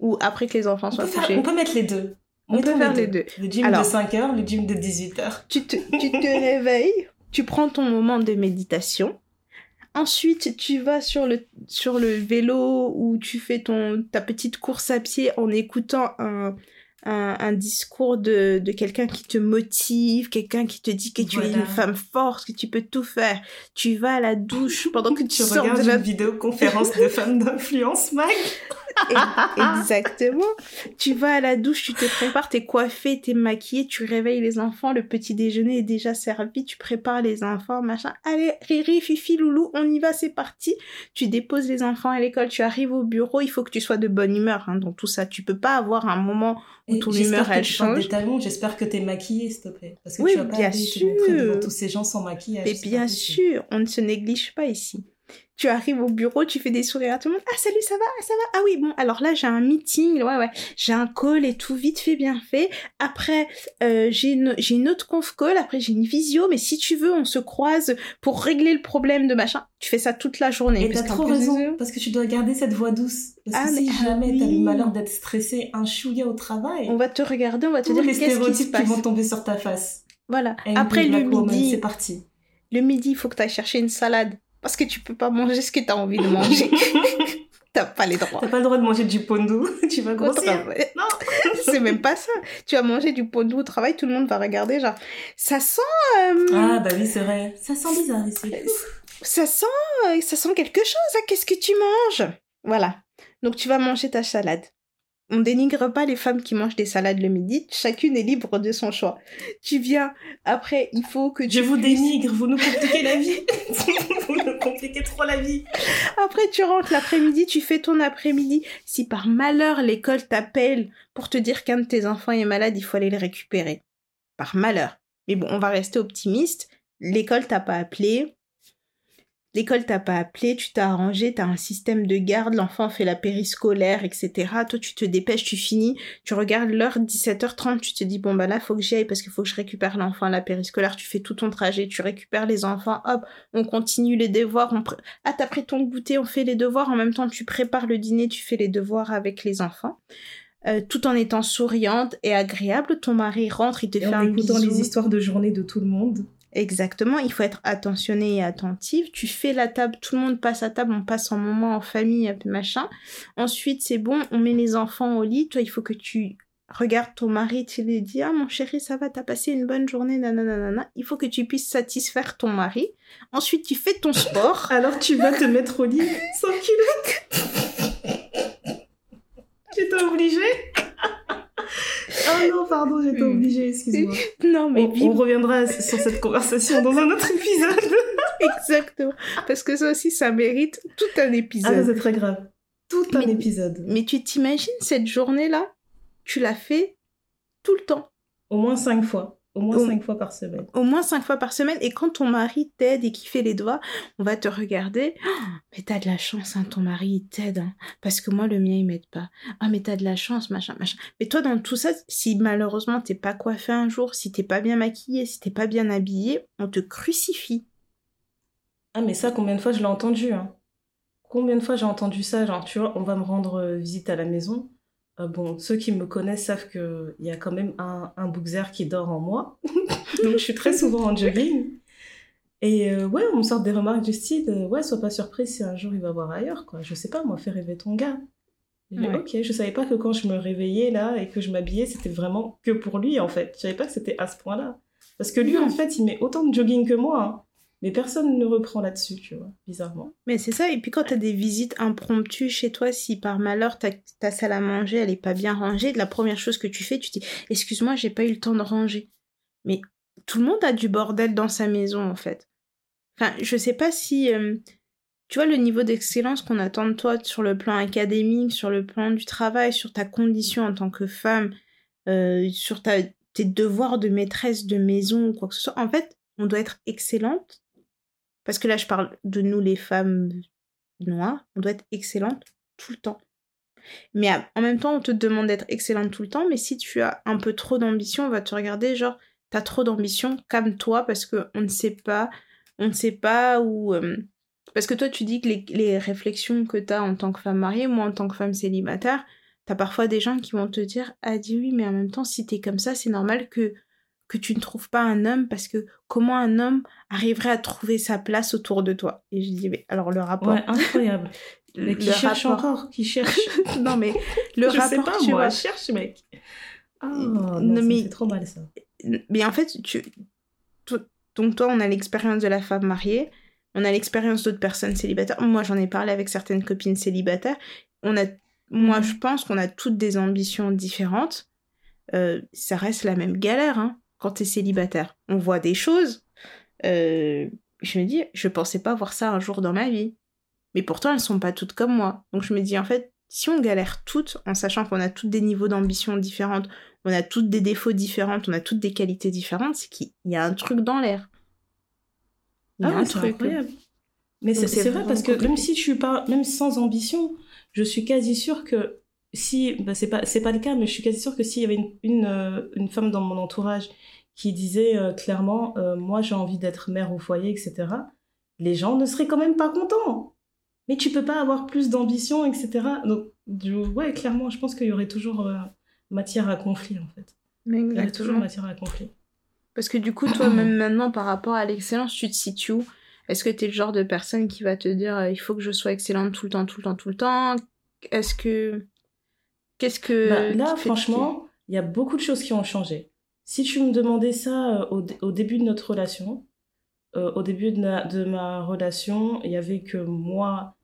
ou après que les enfants On soient peut, faire- couchés. on peut mettre les deux. On peut Mettons faire les deux. Le gym Alors. de 5h, le gym de 18h. Tu te, tu te <laughs> réveilles, tu prends ton moment de méditation. Ensuite, tu vas sur le, sur le vélo ou tu fais ton, ta petite course à pied en écoutant un, un, un discours de, de quelqu'un qui te motive, quelqu'un qui te dit que tu es une femme forte, que tu peux tout faire. Tu vas à la douche pendant que <laughs> tu Tu sors regardes de la une vidéoconférence de femmes d'influence, Mag. Exactement. Tu vas à la douche, tu te prépares, t'es coiffé, t'es maquillé, tu réveilles les enfants, le petit déjeuner est déjà servi, tu prépares les enfants, machin. Allez, Riri, Fifi, Loulou, on y va, c'est parti. Tu déposes les enfants à l'école, tu arrives au bureau, il faut que tu sois de bonne humeur hein, dans tout ça. Tu peux pas avoir un moment où Et ton humeur, elle change. j'espère que t'es maquillée, s'il te plaît. Parce que Oui, tu vas pas bien aller te montrer sûr. devant tous ces gens sans maquillage. Mais bien sûr, on ne se néglige pas ici. Tu arrives au bureau, tu fais des sourires à tout le monde. Ah salut, ça va, ça va? Ah oui, bon, alors là j'ai un meeting, ouais ouais, j'ai un call et tout vite fait, bien fait. Après euh, j'ai une j'ai une autre conf call, après j'ai une visio, mais si tu veux, on se croise pour régler le problème de machin. Tu fais ça toute la journée. Et t'as trop de raison, parce que tu dois garder cette voix douce. Parce Ah, que si ah jamais t'as oui. le malheur d'être stressé, un chouïa au travail, On va te regarder, on va te dire les qu'est-ce qui se qui, vont tomber sur ta face. Voilà. Après le midi, c'est parti. le midi, il faut que tu ailles chercher une salade parce que tu peux pas manger ce que tu as envie de manger. <laughs> T'as pas les droits. T'as pas le droit de manger du pondou, <laughs> tu vas grossir. Non. <laughs> c'est même pas ça. Tu vas manger du pondou au travail, tout le monde va regarder, genre, ça sent, euh, Ah bah oui, c'est vrai. Ça sent bizarre ici. ça sent, euh, ça sent quelque chose, hein, qu'est-ce que tu manges? Voilà. Donc tu vas manger ta salade. On dénigre pas les femmes qui mangent des salades le midi, chacune est libre de son choix. Tu viens, après, il faut que tu Je vous puisses- dénigre, vous nous compliquez la vie. <laughs> vous nous compliquez trop la vie. Après, tu rentres l'après-midi, tu fais ton après-midi. Si par malheur l'école t'appelle pour te dire qu'un de tes enfants est malade, il faut aller le récupérer. Par malheur. Mais bon, on va rester optimiste. L'école t'a pas appelé. L'école t'a pas appelé, tu t'as arrangé, t'as un système de garde, l'enfant fait la périscolaire, etc. Toi, tu te dépêches, tu finis, tu regardes l'heure 17h30, tu te dis, bon, bah là, faut que j'y aille parce qu'il faut que je récupère l'enfant à la périscolaire, tu fais tout ton trajet, tu récupères les enfants, hop, on continue les devoirs, on pré- ah, t'as pris ton goûter, on fait les devoirs, en même temps, tu prépares le dîner, tu fais les devoirs avec les enfants. Euh, tout en étant souriante et agréable, ton mari rentre, il te Et fait en un écoutant bisou. les histoires de journée de tout le monde. Exactement, il faut être attentionné et attentif. Tu fais la table, tout le monde passe à table, on passe un moment en famille, peu machin. Ensuite, c'est bon, on met les enfants au lit. Toi, il faut que tu regardes ton mari, tu lui dis Ah, mon chéri, ça va, t'as passé une bonne journée, nanana. Il faut que tu puisses satisfaire ton mari. Ensuite, tu fais ton sport. <laughs> Alors tu vas te mettre au lit sans culotte. <laughs> J'étais obligée. <laughs> Oh non, pardon, j'étais Hmm. obligée, excuse-moi. <laughs> non, mais On, vive on reviendra sur cette conversation dans un autre épisode. <laughs> Exactement. Parce que ça aussi, ça mérite tout un Ah, épisode. c'est très grave. Tout un épisode. Mais tu t'imagines cette journée-là? Tu l'as fait tout le temps. Au moins cinq fois. Au moins Au- cinq fois par semaine. Au moins cinq fois par semaine. Et quand ton mari t'aide et qu'il fait les doigts, on va te regarder. Oh, <gasps> mais t'as de la chance, hein, ton mari, il t'aide. hein. parce que moi, le mien, il m'aide pas. Ah, mais t'as de la chance, machin, machin. Mais toi, dans tout ça, si malheureusement t'es pas coiffé un jour, si t'es pas bien maquillé, si t'es pas bien habillé, on te crucifie. Ah, mais ça, combien de fois je l'ai entendu, hein Combien de fois j'ai entendu ça Genre, tu vois, on va me rendre euh, visite à la maison. Euh, bon, ceux qui me connaissent savent qu'il y a quand même un, un bookzer qui dort en moi. <laughs> Donc, je suis très souvent en jogging. Et euh, ouais, on me sort des remarques du style euh, Ouais, sois pas surprise si un jour il va voir ailleurs, quoi. Je sais pas, moi, fais rêver ton gars. Ouais. Ok, je savais pas que quand je me réveillais là et que je m'habillais, c'était vraiment que pour lui, en fait. Je savais pas que c'était à ce point-là. Parce que lui, en fait, il met autant de jogging que moi. hein. Mais personne ne reprend là-dessus, tu vois, bizarrement. Mais c'est ça, et puis quand t'as des visites impromptues chez toi, si par malheur ta, ta salle à manger elle est pas bien rangée, la première chose que tu fais, tu dis excuse-moi, j'ai pas eu le temps de ranger. Mais tout le monde a du bordel dans sa maison en fait. Enfin, je sais pas si euh, tu vois le niveau d'excellence qu'on attend de toi sur le plan académique, sur le plan du travail, sur ta condition en tant que femme, euh, sur ta, tes devoirs de maîtresse de maison ou quoi que ce soit. En fait, on doit être excellente parce que là, je parle de nous, les femmes noires, on doit être excellente tout le temps. Mais en même temps, on te demande d'être excellente tout le temps, mais si tu as un peu trop d'ambition, on va te regarder genre, t'as trop d'ambition, calme-toi, parce que on ne sait pas, on ne sait pas où... euh, Parce que toi, tu dis que les, les réflexions que t'as en tant que femme mariée, moi en tant que femme célibataire, t'as parfois des gens qui vont te dire, ah dis oui, mais en même temps, si t'es comme ça, c'est normal que que tu ne trouves pas un homme parce que comment un homme arriverait à trouver sa place autour de toi? Et je dis, mais alors le rapport. Ouais, incroyable. <laughs> Mais qui le cherche rapport. encore? Qui cherche? <laughs> Non, mais le <laughs> Je rapport, sais pas, tu moi, vois. cherche, mec. Ah, Non, mais- fait trop mal, ça. Mais en fait, tu... donc toi, on a l'expérience de la femme mariée, on a l'expérience d'autres personnes célibataires. Moi, j'en ai parlé avec certaines copines célibataires. On a, moi, Mhm. je pense qu'on a toutes des ambitions différentes. Euh, ça reste la même galère hein, quand t'es célibataire. On voit des choses. euh, je me dis, je pensais pas voir ça un jour dans ma vie. Mais pourtant, elles sont pas toutes comme moi. Donc je me dis, en fait, si on galère toutes, en sachant qu'on a toutes des niveaux d'ambition différentes, on a toutes des défauts différents, on a toutes des qualités différentes, c'est qu'il y a un truc dans l'air. Il y a Ah, un truc. incroyable. Mais c'est vrai parce que même si je suis pas, même sans ambition, je suis quasi sûre que si, bah, c'est pas, c'est pas le cas, mais je suis quasi sûre que s'il y avait une, une, euh, une femme dans mon entourage qui disait euh, clairement, euh, moi j'ai envie d'être mère au foyer, etc., les gens ne seraient quand même pas contents. Mais tu peux pas avoir plus d'ambition, etc. Donc, ouais, clairement, je pense qu'il y aurait toujours euh, matière à conflit, en fait. Il y aurait toujours matière à conflit. Parce que du coup, toi, <clears throat> même maintenant, par rapport à l'excellence, tu te situes où? Est-ce que t'es le genre de personne qui va te dire il faut que je sois excellente tout le temps, tout le temps, tout le temps? Est-ce que. Qu'est-ce que. Bah, là, franchement, il y a beaucoup de choses qui ont changé. Si tu me demandais ça euh, au, dé- au début de notre relation, euh, au début de, na- de ma relation, il y avait que moi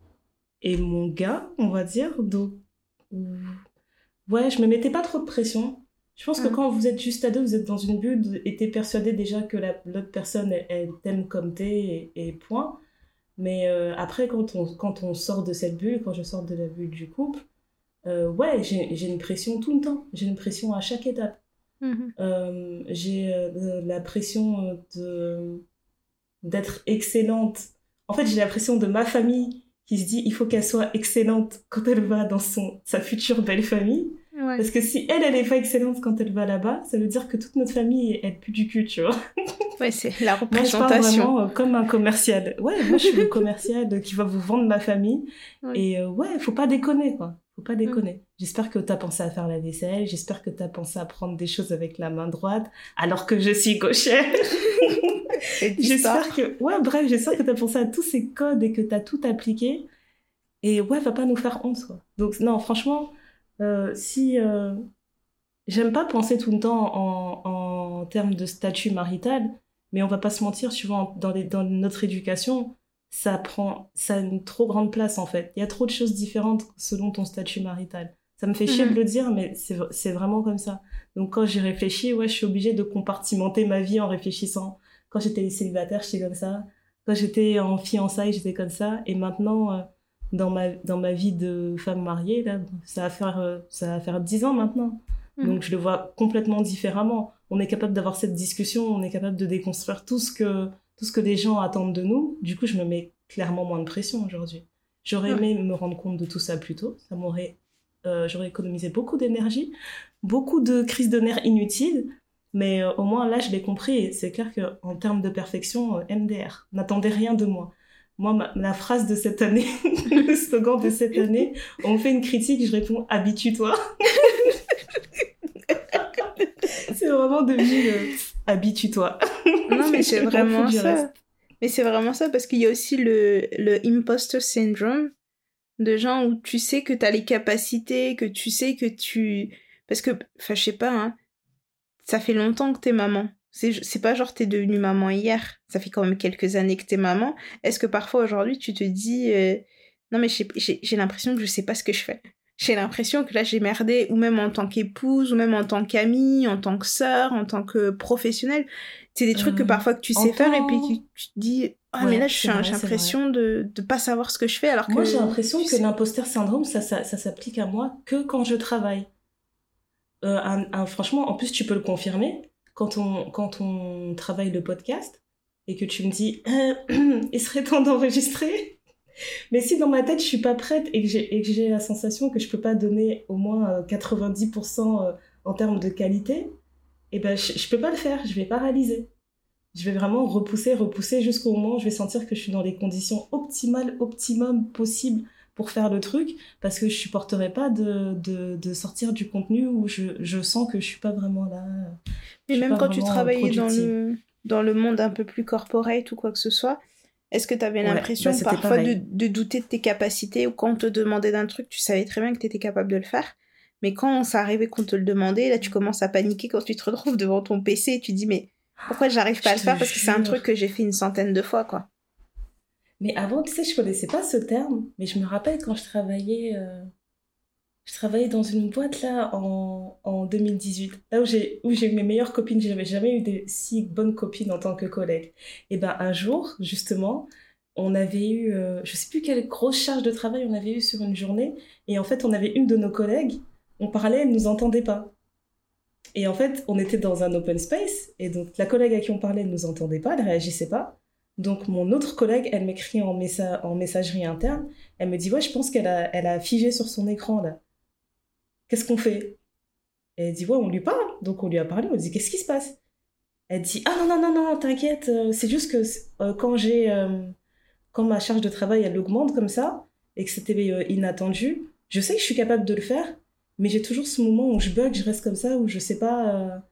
et mon gars, on va dire. Donc, ouais, je me mettais pas trop de pression. Je pense que Mhm. quand vous êtes juste à deux, vous êtes dans une bulle et t'es persuadé déjà que la- l'autre personne, elle, elle t'aime comme t'es et, et point. Mais euh, après, quand on, quand on sort de cette bulle, quand je sors de la bulle du couple, euh, ouais, j'ai une pression tout le temps. J'ai une pression à chaque étape. Mhm. Euh, j'ai euh, la pression de d'être excellente. En fait, j'ai la pression de ma famille qui se dit il faut qu'elle soit excellente quand elle va dans son sa future belle famille. Ouais. Parce que si elle, elle est pas excellente quand elle va là-bas, ça veut dire que toute notre famille, elle pue du cul, tu vois. Ouais, c'est la <laughs> Moi, je parle représentation. vraiment euh, comme un commercial. Ouais, moi, je suis le commercial qui va vous vendre ma famille. Oui. Et euh, ouais, faut pas déconner, quoi. Faut pas déconner. J'espère que t'as pensé à faire la vaisselle. J'espère que t'as pensé à prendre des choses avec la main droite, alors que je suis gauchère. <laughs> J'espère que... Ouais, bref, j'espère que t'as pensé à tous ces codes et que t'as tout appliqué. Et ouais, va pas nous faire honte, quoi. Donc, non, franchement, euh, si... euh, J'aime pas penser tout le temps en, en termes de statut marital, mais on va pas se mentir, souvent dans, les, dans notre éducation, ça prend ça a une trop grande place en fait. Il y a trop de choses différentes selon ton statut marital. Ça me fait chier Mhm. de le dire, mais c'est vraiment comme ça. Donc quand j'y réfléchis, ouais, je suis obligée de compartimenter ma vie en réfléchissant. Quand j'étais célibataire, j'étais comme ça. Quand j'étais en fiançailles, j'étais comme ça. Et maintenant, euh, dans, ma, dans ma vie de femme mariée, là, ça va faire, euh, ça va faire 10 ans maintenant. Mhm. Donc je le vois complètement différemment. On est capable d'avoir cette discussion, on est capable de déconstruire tout ce que, tout ce que les gens attendent de nous. Du coup, je me mets clairement moins de pression aujourd'hui. J'aurais Ouais. aimé me rendre compte de tout ça plus tôt. Ça m'aurait, euh, j'aurais économisé beaucoup d'énergie, beaucoup de crises de nerfs inutiles. Mais euh, au moins là, je l'ai compris. C'est clair que en termes de perfection, euh, MDR, n'attendez rien de moi. Moi, ma- la phrase de cette année, <laughs> le slogan de cette année, on fait une critique, je réponds habitue-toi. <laughs> c'est vraiment devenu le habitue-toi. Non, <laughs> mais c'est m'en vraiment ça. reste. Mais c'est vraiment ça parce qu'il y a aussi le, le imposter syndrome de gens où tu sais que tu as les capacités, que tu sais que tu. Parce que, enfin, je sais pas, hein, ça fait longtemps que t'es maman. C'est pas genre t'es devenue maman hier. Ça fait quand même quelques années que t'es maman. Est-ce que parfois aujourd'hui tu te dis euh, non mais j'ai- l'impression que je sais pas ce que je fais. J'ai l'impression que là j'ai merdé ou même en tant qu'épouse ou même en tant qu'amie, en tant que sœur, en tant que professionnelle. C'est des trucs que Euh, parfois que tu sais faire et puis tu te dis ah Ouais, mais là j'ai l'impression de de pas savoir ce que je fais alors que Moi, j'ai l'impression que sais. l'imposteur syndrome, ça, ça, ça s'applique à moi que quand je travaille. Euh, un- un- franchement, en plus, tu peux le confirmer. Quand on, quand on travaille le podcast et que tu me dis, Euh, <clears throat> il serait temps d'enregistrer. Mais si dans ma tête, je suis pas prête et que j'ai et la sensation que je peux pas donner au moins euh, 90% euh, en termes de qualité, eh ben, je, je peux pas le faire. Je vais pas réaliser. Je vais vraiment repousser, repousser jusqu'au moment où je vais sentir que je suis dans les conditions optimales, optimum possibles pour faire le truc, parce que je supporterai pas de, de, de sortir du contenu où je, je sens que je suis pas vraiment là. Mais suis même quand tu vraiment travaillais dans le, dans le monde un peu plus corporate ou quoi que ce soit, est-ce que tu avais Ouais, l'impression bah, parfois de, de douter de tes capacités ou quand on te demandait d'un truc, tu savais très bien que tu étais capable de le faire mais quand ça arrivait qu'on te le demandait, là tu commences à paniquer quand tu te retrouves devant ton PC et tu dis mais pourquoi j'arrive pas à le faire parce que c'est un truc que j'ai fait une centaine de fois quoi. Mais avant, tu sais, je connaissais pas ce terme, mais je me rappelle quand je travaillais, euh, je travaillais dans une boîte là en, en 2018, là où j'ai où j'ai eu mes meilleures copines, j'avais jamais eu de si bonnes copines en tant que collègue. Et ben un jour, justement, on avait eu, euh, je sais plus quelle grosse charge de travail on avait eu sur une journée, et en fait, on avait une de nos collègues, on parlait, elle nous entendait pas. Et en fait, on était dans un open space, et donc la collègue à qui on parlait ne nous entendait pas, elle réagissait pas. Donc mon autre collègue, elle m'écrit en, messa- en messagerie interne, elle me dit ouais je pense qu'elle a, figé sur son écran là. Qu'est-ce qu'on fait? Elle dit ouais on lui parle. Donc on lui a parlé, on lui dit qu'est-ce qui se passe? Elle dit ah non non non non t'inquiète, euh, c'est juste que euh, quand j'ai euh, quand ma charge de travail elle augmente comme ça et que c'était inattendu, je sais que je suis capable de le faire, mais j'ai toujours ce moment où je bug, je reste comme ça où je sais pas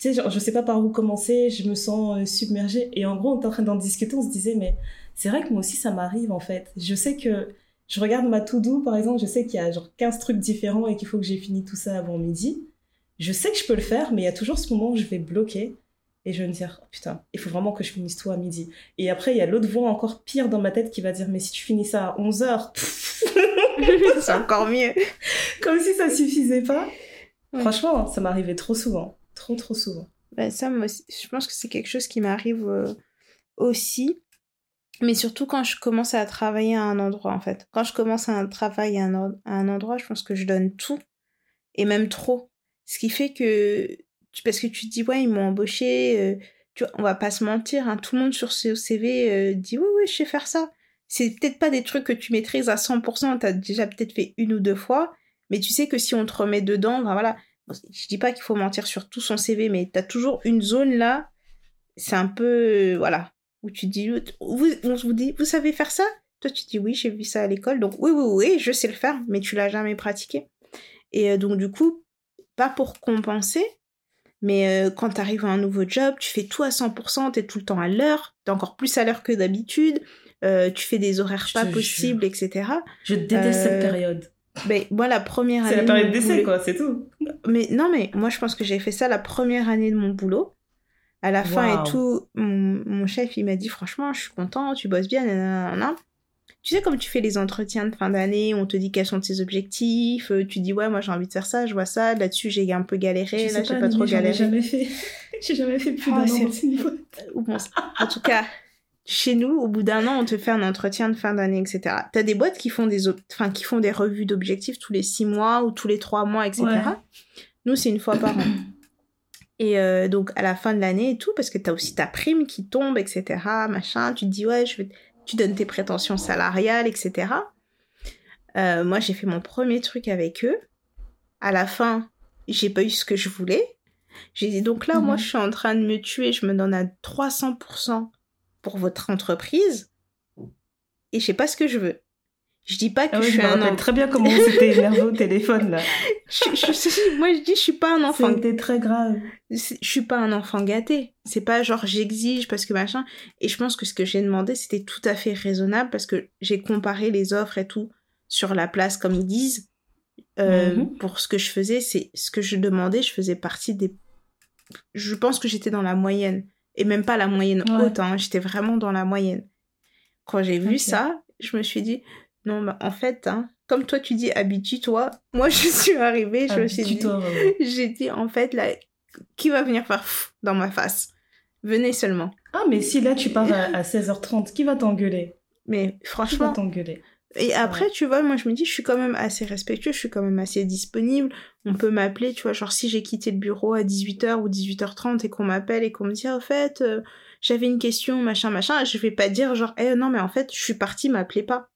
tu sais, je sais pas par où commencer, je me sens euh, submergée. Et en gros, on était en train d'en discuter, on se disait, mais c'est vrai que moi aussi, ça m'arrive, en fait. Je sais que, je regarde ma to-do, par exemple, je sais qu'il y a genre 15 trucs différents et qu'il faut que j'ai fini tout ça avant midi. Je sais que je peux le faire, mais il y a toujours ce moment où je vais bloquer et je vais me dire, oh, putain, il faut vraiment que je finisse tout à midi. Et après, il y a l'autre voix encore pire dans ma tête qui va dire, mais si tu finis ça à 11 heures, <laughs> c'est encore mieux. <laughs> comme si ça suffisait pas. Ouais. Franchement, ça m'arrivait trop souvent. Trop, souvent. Ben, ça, moi, je pense que c'est quelque chose qui m'arrive euh, aussi. Mais surtout quand je commence à travailler à un endroit, en fait. Quand je commence un travail à un, à un endroit, je pense que je donne tout. Et même trop. Ce qui fait que... Parce que tu te dis, ouais, ils m'ont embauché. euh, tu vois, on va pas se mentir. hein, tout le monde sur ce CV euh, dit, oui, oui, je sais faire ça. C'est peut-être pas des trucs que tu maîtrises à 100%. T'as déjà peut-être fait une ou deux fois. Mais tu sais que si on te remet dedans, ben voilà, je dis pas qu'il faut mentir sur tout son CV, mais t'as toujours une zone là, c'est un peu, voilà, où tu dis, vous, on vous dit, vous savez faire ça? Toi, tu dis oui, j'ai vu ça à l'école, donc oui, oui, oui, je sais le faire, mais tu l'as jamais pratiqué. Et euh, donc, du coup, pas pour compenser, mais euh, quand t'arrives à un nouveau job, tu fais tout à 100%, t'es tout le temps à l'heure, t'es encore plus à l'heure que d'habitude, euh, tu fais des horaires Je pas possibles, etc. Je déteste Euh, cette période. Mais moi, la première année. C'est la de période d'essai, boulot- quoi, c'est tout. mais non, mais moi, je pense que j'ai fait ça la première année de mon boulot. À la fin et tout, mon, mon chef, il m'a dit franchement, je suis content, tu bosses bien, nanana. Tu sais, comme tu fais les entretiens de fin d'année, on te dit quels sont tes objectifs, euh, tu dis ouais, moi j'ai envie de faire ça, je vois ça, là-dessus j'ai un peu galéré, Je là j'ai pas, pas trop galéré. jamais fait. <laughs> J'ai jamais fait plus Oh, d'un an c'est- dans une boîte. Ou bon, en tout cas, chez nous, au bout d'un an, on te fait un entretien de fin d'année, etc. T'as des boîtes qui font des, enfin, qui font des revues d'objectifs tous les six mois ou tous les trois mois, etc. Nous, c'est une fois par an. <coughs> Et euh, donc, à la fin de l'année et tout, parce que t'as aussi ta prime qui tombe, etc., machin, tu te dis, ouais, je tu donnes tes prétentions salariales, etc. Euh, moi, j'ai fait mon premier truc avec eux. À la fin, j'ai pas eu ce que je voulais. J'ai dit, donc là, moi, mhm. je suis en train de me tuer, je me donne à 300% pour votre entreprise et je sais pas ce que je veux. Je dis pas que ah je suis un enfant. très bien comment c'était énervé au téléphone là. <laughs> moi je dis je suis pas un enfant. C'était très grave. Je suis pas un enfant gâté. C'est pas genre j'exige parce que machin. Et je pense que ce que j'ai demandé c'était tout à fait raisonnable parce que j'ai comparé les offres et tout sur la place comme ils disent. Euh, mhm. Pour ce que je faisais, c'est ce que je demandais, je faisais partie des. Je pense que j'étais dans la moyenne et même pas la moyenne haute, hein, j'étais vraiment dans la moyenne. Quand j'ai vu ça, je me suis dit, non, bah, en fait, hein, comme toi tu dis, habitue-toi, <laughs> moi je suis arrivée, je me suis dit, j'ai dit, en fait, là, qui va venir faire dans ma face? Venez seulement. Ah, mais si là tu pars <laughs> à, 16h30, qui va t'engueuler? Mais franchement. Qui va t'engueuler? Et après, tu vois, moi je me dis, je suis quand même assez respectueux, je suis quand même assez disponible. On peut m'appeler, tu vois, genre si j'ai quitté le bureau à 18h ou 18h30 et qu'on m'appelle et qu'on me dit, en fait, euh, j'avais une question, machin, machin, je vais pas dire genre, eh non, mais en fait, je suis partie, m'appelez pas.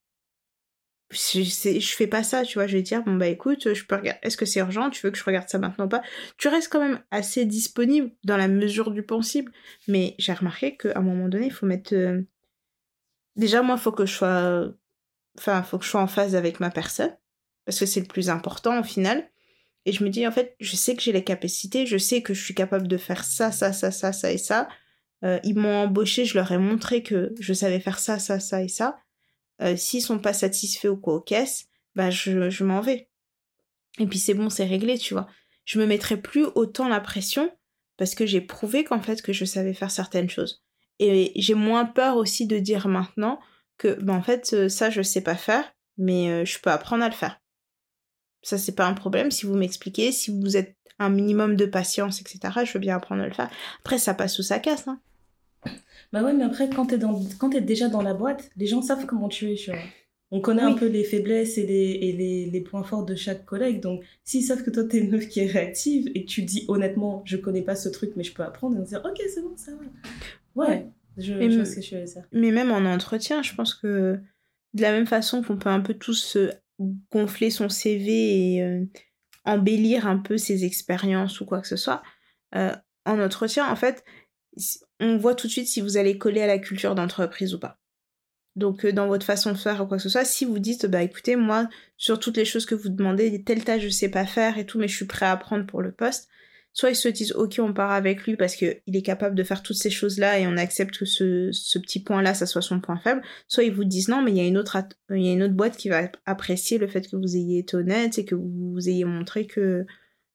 Je, je fais pas ça, tu vois, je vais dire, bon bah écoute, je peux regarder, est-ce que c'est urgent, tu veux que je regarde ça maintenant ou pas? Tu restes quand même assez disponible dans la mesure du possible, mais j'ai remarqué qu'à un moment donné, il faut mettre... Euh, déjà, moi, il faut que je sois enfin, faut que je sois en phase avec ma personne, parce que c'est le plus important au final. Et je me dis, en fait, je sais que j'ai les capacités, je sais que je suis capable de faire ça, ça, ça, ça, ça et ça. Euh, ils m'ont embauché, je leur ai montré que je savais faire ça, ça, ça et ça. Euh, S'ils sont pas satisfaits ou quoi aux caisses, bah je, je m'en vais. Et puis c'est bon, c'est réglé, tu vois. Je me mettrai plus autant la pression parce que j'ai prouvé qu'en fait que je savais faire certaines choses. Et j'ai moins peur aussi de dire maintenant, que, ben, en fait, ça, je sais pas faire, mais je peux apprendre à le faire. Ça, c'est pas un problème. Si vous m'expliquez, si vous êtes un minimum de patience, etc., je veux bien apprendre à le faire. Après, ça passe ou ça casse, hein. Bah ouais, mais après, quand t'es, dans... quand déjà dans la boîte, les gens savent comment tu es, tu vois. On connaît un peu les faiblesses et, les, et les, les, points forts de chaque collègue. Donc, s'ils savent que toi, t'es une meuf qui est réactive et tu dis honnêtement, je connais pas ce truc, mais je peux apprendre, ils vont dire, ok, c'est bon, ça va. ouais. Je, mais, même en entretien, je pense que de la même façon qu'on peut un peu tous gonfler son CV et euh, embellir un peu ses expériences ou quoi que ce soit, euh, en entretien, en fait, on voit tout de suite si vous allez coller à la culture d'entreprise ou pas. Donc, euh, dans votre façon de faire ou quoi que ce soit, si vous dites, bah écoutez, moi, sur toutes les choses que vous demandez, telle tâche je sais pas faire et tout, mais je suis prêt à apprendre pour le poste, soit ils se disent ok on part avec lui parce qu'il est capable de faire toutes ces choses là et on accepte que ce, petit point là ça soit son point faible soit ils vous disent non mais il y a une autre il y a une autre boîte qui va apprécier le fait que vous ayez été honnête et que vous ayez montré que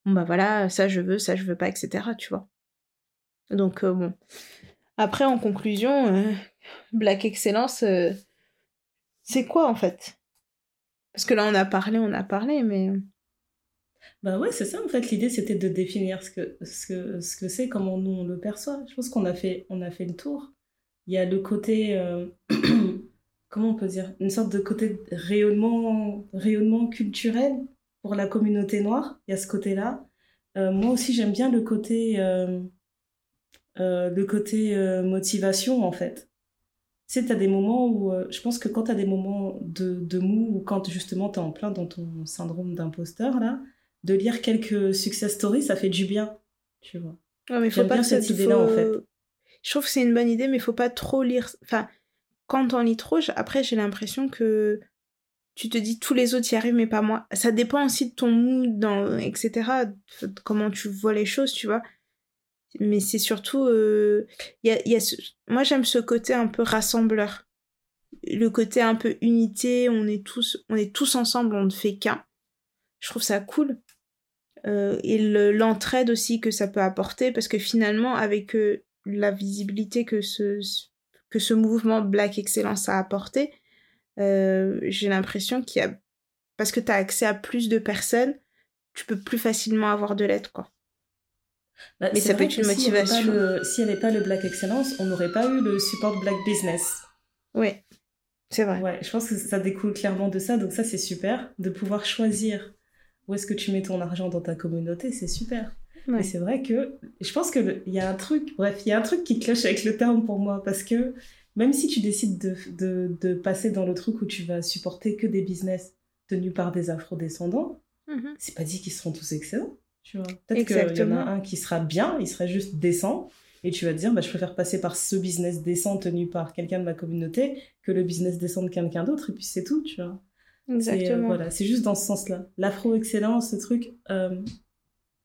bon bah voilà ça je veux ça je veux pas etc tu vois. Donc euh, bon. Après en conclusion euh, Black Excellence euh, c'est quoi en fait? Parce que là on a parlé on a parlé mais bah ouais, c'est ça en fait. L'idée c'était de définir ce que ce que ce que c'est, comment nous on le perçoit. Je pense qu'on a fait on a fait le tour. Il y a le côté euh, <clears throat> comment on peut dire une sorte de côté rayonnement rayonnement culturel pour la communauté noire. Il y a ce côté-là. Euh, moi aussi j'aime bien le côté euh, le côté motivation en fait. Tu sais, t'as des moments où je pense que quand t'as des moments de, de mou ou quand justement t'es en plein dans ton syndrome d'imposteur là de lire quelques success stories, ça fait du bien, tu vois. Ouais, mais faut pas bien cette idée-là, en fait. Je trouve que c'est une bonne idée, mais il faut pas trop lire. Enfin, quand on lit trop, après, j'ai l'impression que tu te dis tous les autres y arrivent, mais pas moi. Ça dépend aussi de ton mood, dans, etc. Comment tu vois les choses, tu vois. Mais c'est surtout. Euh, y a, y a Moi, j'aime ce côté un peu rassembleur. Le côté un peu unité, on est tous, on est tous ensemble, on ne fait qu'un. Je trouve ça cool. Euh, et l'entraide aussi que ça peut apporter parce que finalement avec euh, la visibilité que ce, que ce mouvement Black Excellence a apporté, euh, j'ai l'impression qu'il y a parce que tu as accès à plus de personnes, tu peux plus facilement avoir de l'aide quoi. Bah, Mais ça peut être une s'il avait motivation. S'il n'y avait pas le Black Excellence, on n'aurait pas eu le support Black Business. Oui, c'est vrai. Ouais, je pense que ça découle clairement de ça, donc ça c'est super. De pouvoir choisir où est-ce que tu mets ton argent dans ta communauté, c'est super. Ouais. Mais c'est vrai que je pense que le- il y a un truc, bref, il y a un truc qui cloche avec le terme pour moi, parce que même si tu décides de, de, de passer dans le truc où tu vas supporter que des business tenus par des afro-descendants, Mhm. c'est pas dit qu'ils seront tous excellents. Tu vois. Peut-être qu'il y en a un qui sera bien, il sera juste décent, et tu vas te dire, bah, je préfère passer par ce business décent tenu par quelqu'un de ma communauté que le business décent de quelqu'un d'autre, et puis c'est tout, tu vois. C'est, euh, Exactement. voilà, c'est juste dans ce sens-là. L'afro-excellence, ce truc, euh,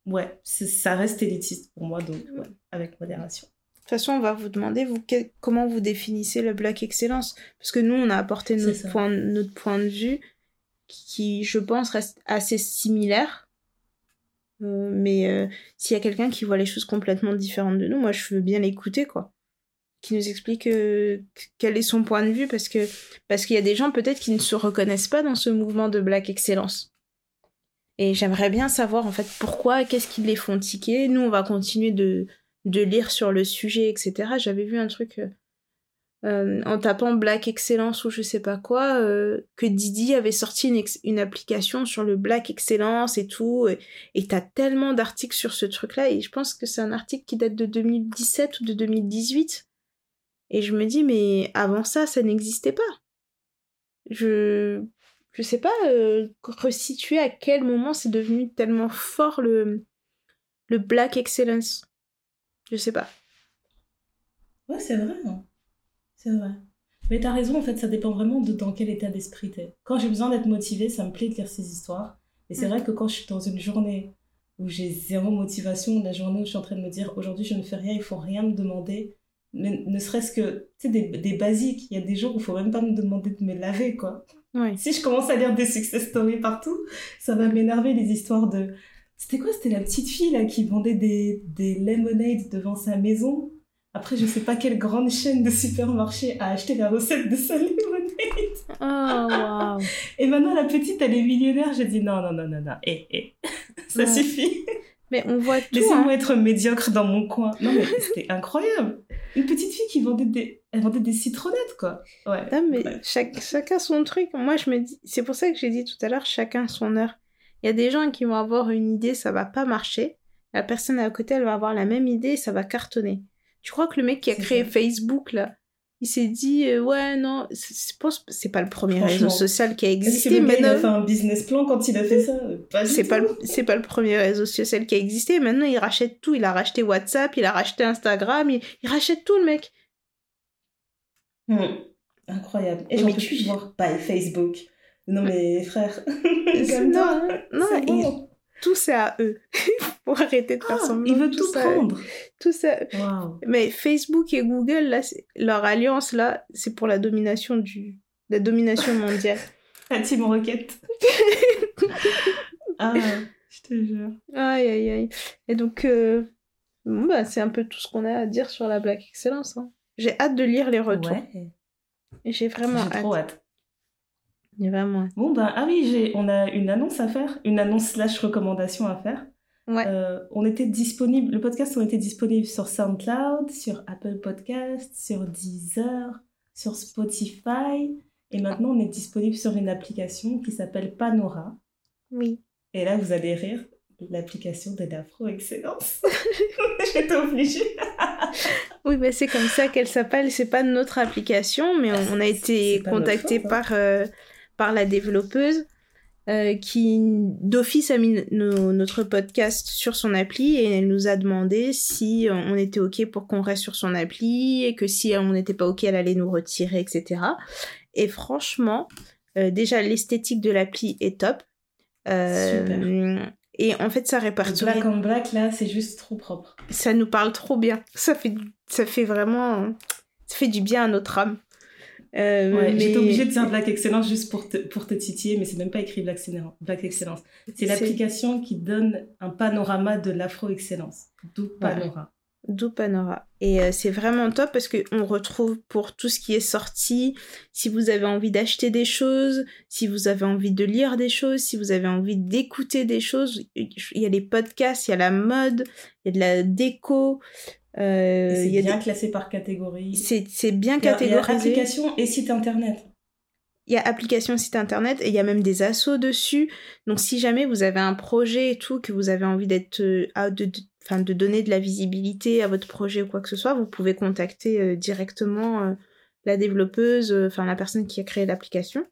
ouais, ça reste élitiste pour moi, donc ouais, avec modération. De toute façon, on va vous demander vous, comment vous définissez le Black Excellence? Parce que nous, on a apporté notre point, notre point de vue qui, je pense, reste assez similaire. Euh, mais euh, s'il y a quelqu'un qui voit les choses complètement différentes de nous, moi, je veux bien l'écouter, quoi. Qui nous explique euh, quel est son point de vue, parce que parce qu'il y a des gens peut-être qui ne se reconnaissent pas dans ce mouvement de Black Excellence. Et j'aimerais bien savoir, en fait, pourquoi, qu'est-ce qui les font tiquer. Nous, on va continuer de, de lire sur le sujet, etc. J'avais vu un truc euh, euh, en tapant Black Excellence ou je sais pas quoi, que Didi avait sorti une, une application sur le Black Excellence et tout. Et t'as tellement d'articles sur ce truc-là. Et je pense que c'est un article qui date de 2017 ou de 2018. Et je me dis, mais avant ça, ça n'existait pas. Je. Je sais pas euh, resituer à quel moment c'est devenu tellement fort le, le Black Excellence. Je sais pas. Ouais, c'est vrai. hein. C'est vrai. Mais t'as raison, en fait, ça dépend vraiment de dans quel état d'esprit t'es. Quand j'ai besoin d'être motivée, ça me plaît de lire ces histoires. Et c'est Mhm. vrai que quand je suis dans une journée où j'ai zéro motivation, la journée où je suis en train de me dire aujourd'hui je ne fais rien, il faut rien me demander, mais ne serait-ce que, des, des basiques. Il y a des jours où il faut même pas me demander de me laver, quoi. Si je commence à lire des success stories partout, ça va m'énerver les histoires de. C'était quoi? C'était la petite fille là qui vendait des, des lemonades devant sa maison. Après, je sais pas quelle grande chaîne de supermarché a acheté la recette de sa <laughs> lemonade. Oh. Et maintenant, la petite, elle est millionnaire. J'ai dit non, non, non, non, non. Eh, eh. <laughs> Ça Ouais. suffit. Mais on voit tout. Laissez-moi hein. être médiocre dans mon coin. Non, mais c'était incroyable. Une petite fille qui vendait des, elle vendait des citronnettes, quoi. Ouais. Non, mais chaque, chacun son truc. Moi, je me dis, c'est pour ça que j'ai dit tout à l'heure, chacun son heure. Il y a des gens qui vont avoir une idée, ça va pas marcher. La personne à côté, elle va avoir la même idée ça va cartonner. Tu crois que le mec qui a créé ça. Facebook, là, il s'est dit, euh, ouais, non, c'est- je pense que c'est pas le premier réseau social qui a existé, il a non, fait un business plan quand il a fait ça? Pas c'est pas, c'est pas le premier réseau social qui a existé. Maintenant, il rachète tout. Il a racheté WhatsApp, il a racheté Instagram, il, il rachète tout, le mec. Hmm. Incroyable. Et Mais j'en peux plus voir by Facebook. Non mais frère, <laughs> comme toi, non, non, bon. Tout c'est à eux. <laughs> Faut arrêter de faire Ah, semblant. il veut tout prendre. Tout ça. Mais Facebook et Google, là, leur alliance, là, c'est pour la domination du, la domination mondiale. <laughs> La Team Rocket. <laughs> ah, je te jure. aïe, aïe, aïe. Et donc, euh, bon, bah, c'est un peu tout ce qu'on a à dire sur la Black Excellence. hein. J'ai hâte de lire les retours. Ouais. J'ai vraiment J'ai hâte. trop hâte. Vraiment. Bon ben ah oui, j'ai on a une annonce à faire, une annonce slash recommandation à faire. Ouais. Euh, on était disponible, le podcast on était disponible sur SoundCloud, sur Apple Podcast, sur Deezer, sur Spotify, et maintenant on est disponible sur une application qui s'appelle Panora. Oui. Et là vous allez rire, l'application de l'Afro Excellence. <laughs> J'étais obligée. Oui, bah, c'est comme ça qu'elle s'appelle. C'est pas notre application, mais Ah, on, on a été contacté faute, hein. par, euh, par la développeuse euh, qui, d'office, a mis no- notre podcast sur son appli et elle nous a demandé si on était OK pour qu'on reste sur son appli et que si on n'était pas OK, elle allait nous retirer, etc. Et franchement, euh, déjà, l'esthétique de l'appli est top. Euh, et en fait, ça Le répertorie black on black là, c'est juste trop propre. ça nous parle trop bien. Ça fait, ça fait vraiment, ça fait du bien à notre âme. Euh, Ouais, mais- J'étais obligée de dire Black Excellence juste pour te, pour te titiller, mais c'est même pas écrit Black, Excellence- Black Excellence. C'est l'application qui donne un panorama de l'Afro Excellence. D'où Panora. D'où Panora. Et euh, c'est vraiment top parce qu'on retrouve pour tout ce qui est sorti, si vous avez envie d'acheter des choses, si vous avez envie de lire des choses, si vous avez envie d'écouter des choses, il y a les podcasts, il y a la mode, il y a de la déco. Euh, c'est bien des- classé par catégorie. C'est bien a- il y a catégorisé. application et site internet. Il y a application site internet et il y a même des assos dessus. Donc si jamais vous avez un projet et tout, que vous avez envie d'être, euh, de, de, enfin, de donner de la visibilité à votre projet ou quoi que ce soit, vous pouvez contacter euh, directement euh, la développeuse, euh, enfin la personne qui a créé l'application.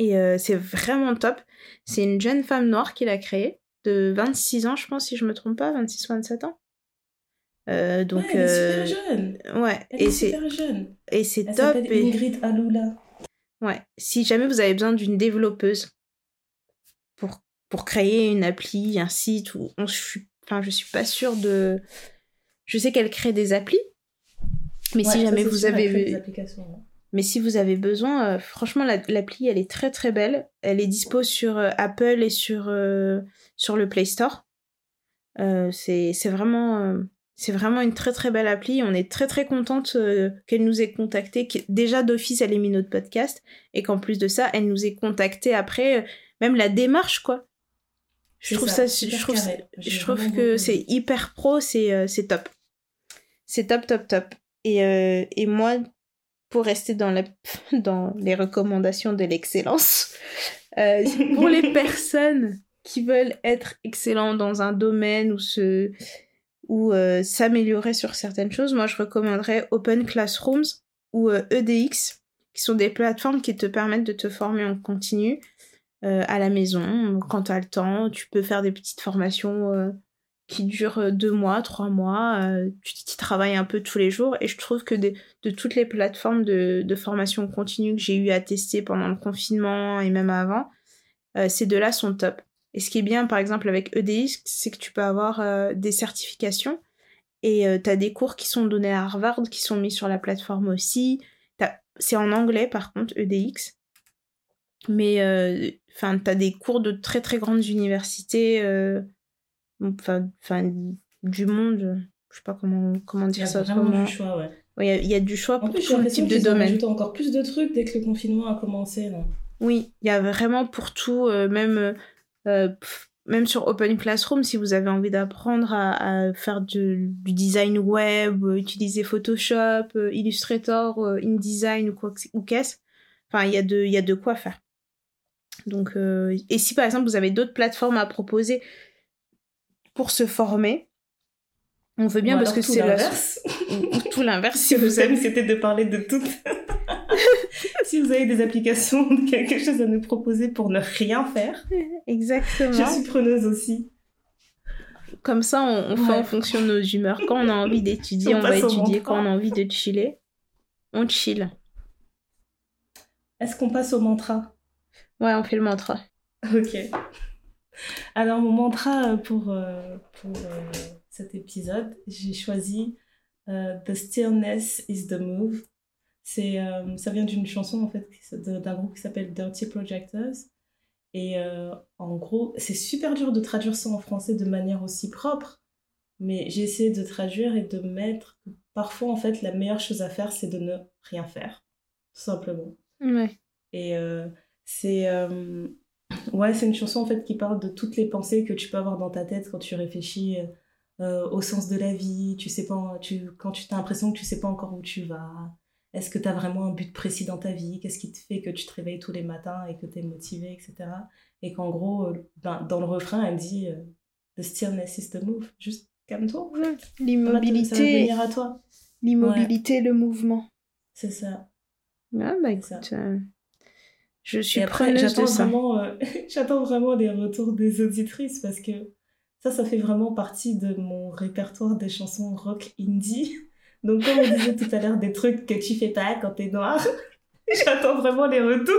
Et c'est vraiment top. C'est une jeune femme noire qui l'a créée, de 26 ans, je pense, si je me trompe pas, 26-27 ans. Euh, donc, ouais, elle euh, est super jeune. ouais, Elle et est super jeune. et c'est Elle top. s'appelle et- Ingrid Aloula. Ouais, si jamais vous avez besoin d'une développeuse pour, pour créer une appli, un site, ou on, je, enfin, je suis pas sûre de. Je sais qu'elle crée des applis, mais Ouais, si jamais vous sûr, elle avez. des applications. ouais. Mais si vous avez besoin, euh, franchement, la- l'appli, elle est très très belle. Elle est dispo sur euh, Apple et sur, euh, sur le Play Store. Euh, c'est c'est vraiment, euh, c'est vraiment une très très belle appli. On est très très contente euh, qu'elle nous ait contacté. Déjà d'office, elle ait mis notre podcast. Et qu'en plus de ça, elle nous ait contacté après. euh, même la démarche, quoi. Je trouve ça, ça, super je trouve, carré. J'ai je trouve vraiment que c'est hyper pro, c'est euh, c'est top. C'est top, top, top. Et, et moi, pour rester dans, la, <laughs> dans les recommandations de l'excellence, pour les <laughs> personnes qui veulent être excellents dans un domaine ou se ou euh, s'améliorer sur certaines choses, moi je recommanderais Open Classrooms ou euh, EDX, qui sont des plateformes qui te permettent de te former en continu euh, à la maison. Quand tu as le temps, tu peux faire des petites formations euh, qui durent euh, deux mois, trois mois. tu travailles un peu tous les jours. Et je trouve que des- de toutes les plateformes de, de formation continue que j'ai eu à tester pendant le confinement et même avant, ces deux-là sont top. Et ce qui est bien, par exemple, avec EDX, c'est que tu peux avoir euh, des certifications et tu as des cours qui sont donnés à Harvard, qui sont mis sur la plateforme aussi. C'est en anglais, par contre, EDX. Mais euh, tu as des cours de très très grandes universités, euh, enfin, du monde. Je sais pas comment, comment Il y dire a ça vraiment du choix, ouais. Ouais, Il y, a- il y a du choix En pour plus, tout l'impression type de domaine. encore plus de trucs dès que le confinement a commencé. là. Oui, il y a vraiment pour tout, euh, même, euh, pff, même sur Open Classroom, si vous avez envie d'apprendre à, à faire du, du design web, euh, utiliser Photoshop, euh, Illustrator, InDesign ou quoi que- ou qu'est-ce, enfin, il y, a de- il y a de quoi faire. Donc, euh, et si par exemple vous avez d'autres plateformes à proposer pour se former, on veut bien Ou parce que c'est l'inverse. ou, ou tout l'inverse. <laughs> Si vous avez c'était de parler de toutes. <laughs> si vous avez des applications, quelque chose à nous proposer pour ne rien faire, exactement. je suis preneuse aussi. Comme ça, on, on fait en fonction de nos humeurs. Quand on a envie d'étudier, <laughs> On on, va étudier. Quand on a envie de chiller, on chill. Est-ce qu'on passe au mantra? Ouais, on fait le mantra. Ok. Alors, mon mantra euh, pour, euh, pour euh, cet épisode, j'ai choisi euh, The Stillness is the Move. C'est, euh, ça vient d'une chanson en fait d'un groupe qui s'appelle Dirty Projectors. Et euh, en gros, c'est super dur de traduire ça en français de manière aussi propre, mais j'ai essayé de traduire et de mettre que parfois en fait la meilleure chose à faire c'est de ne rien faire, tout simplement. Ouais. Et euh, c'est ouais, c'est une chanson en fait qui parle de toutes les pensées que tu peux avoir dans ta tête quand tu réfléchis au sens de la vie. Tu sais pas, tu, quand tu as l'impression que tu sais pas encore où tu vas. Est-ce que tu as vraiment un but précis dans ta vie? Qu'est-ce qui te fait que tu te réveilles tous les matins et que tu es motivé, etc. Et qu'en gros, euh, ben, dans le refrain, elle dit euh, The stillness is the move. Juste calme-toi. Va L'immobilité, venir à toi. l'immobilité, le mouvement. C'est ça. Ouais, bah écoute, euh, je suis Et après, preneuse de ça. euh, <laughs> j'attends vraiment les retours des auditrices parce que ça, ça fait vraiment partie de mon répertoire des chansons rock indie. Donc, comme on disait tout à l'heure, des trucs que tu fais pas quand t'es noir, <laughs> j'attends vraiment les retours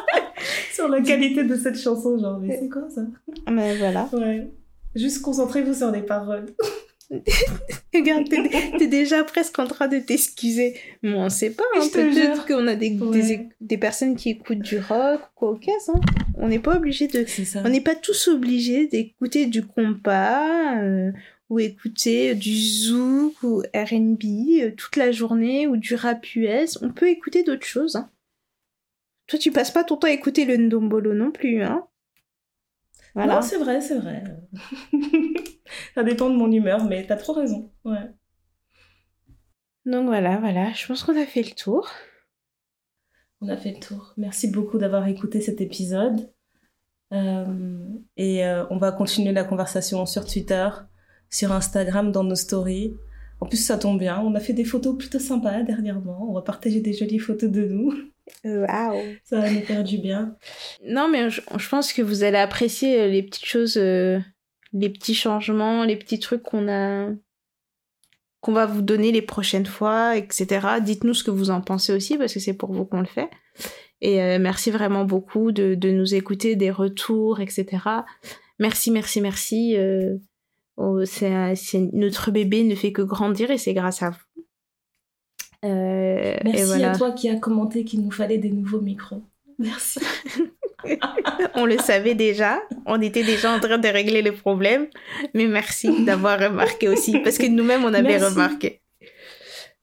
<laughs> sur la qualité de cette chanson. Genre, mais c'est quoi ça? Mais voilà. Ouais. Juste concentrez-vous sur les paroles. <laughs> Regarde, t'es, t'es déjà presque en train de t'excuser. Mais on sait pas, hein, Je peut-être qu'on a des, Ouais. des, des personnes qui écoutent du rock ou quoi au caisse. Hein. On n'est pas obligé de C'est ça. On n'est pas tous obligés d'écouter du compas euh, ou écouter du zouk ou R&B euh, toute la journée ou du rap US. On peut écouter d'autres choses. Hein. Toi, tu passes pas ton temps à écouter le ndombolo non plus, hein Voilà. Non, c'est vrai, c'est vrai. <laughs> Ça dépend de mon humeur, mais t'as trop raison. Ouais. Donc voilà, voilà. Je pense qu'on a fait le tour. On a fait le tour. Merci beaucoup d'avoir écouté cet épisode. Euh, et euh, on va continuer la conversation sur Twitter, sur Instagram, dans nos stories. En plus, ça tombe bien. On a fait des photos plutôt sympas dernièrement. On va partager des jolies photos de nous. Waouh <laughs> Ça va nous faire du bien. Non, mais je, pense que vous allez apprécier euh, les petites choses, euh, les petits changements, les petits trucs qu'on a qu'on va vous donner les prochaines fois, etc. Dites-nous ce que vous en pensez aussi, parce que c'est pour vous qu'on le fait. Et euh, merci vraiment beaucoup de, de, nous écouter, des retours, etc. Merci, merci, merci. Oh, c'est notre bébé ne fait que grandir et c'est grâce à vous. Euh, Merci à toi qui a commenté qu'il nous fallait des nouveaux micros. Merci. <laughs> on le savait déjà, on était déjà en train de régler le problème, mais merci d'avoir remarqué aussi, parce que nous-mêmes on avait remarqué.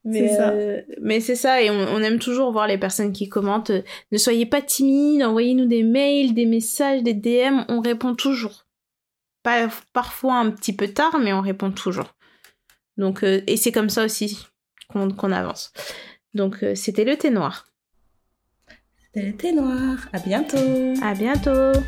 Mais c'est ça. Euh, mais c'est ça, et on, aime toujours voir les personnes qui commentent. Ne soyez pas timides, envoyez-nous des mails, des messages, des DM, on répond toujours. Pas, parfois un petit peu tard, mais on répond toujours. Donc, euh, et c'est comme ça aussi qu'on avance. Donc euh, c'était le thé noir. C'était le thé noir. À bientôt. À bientôt.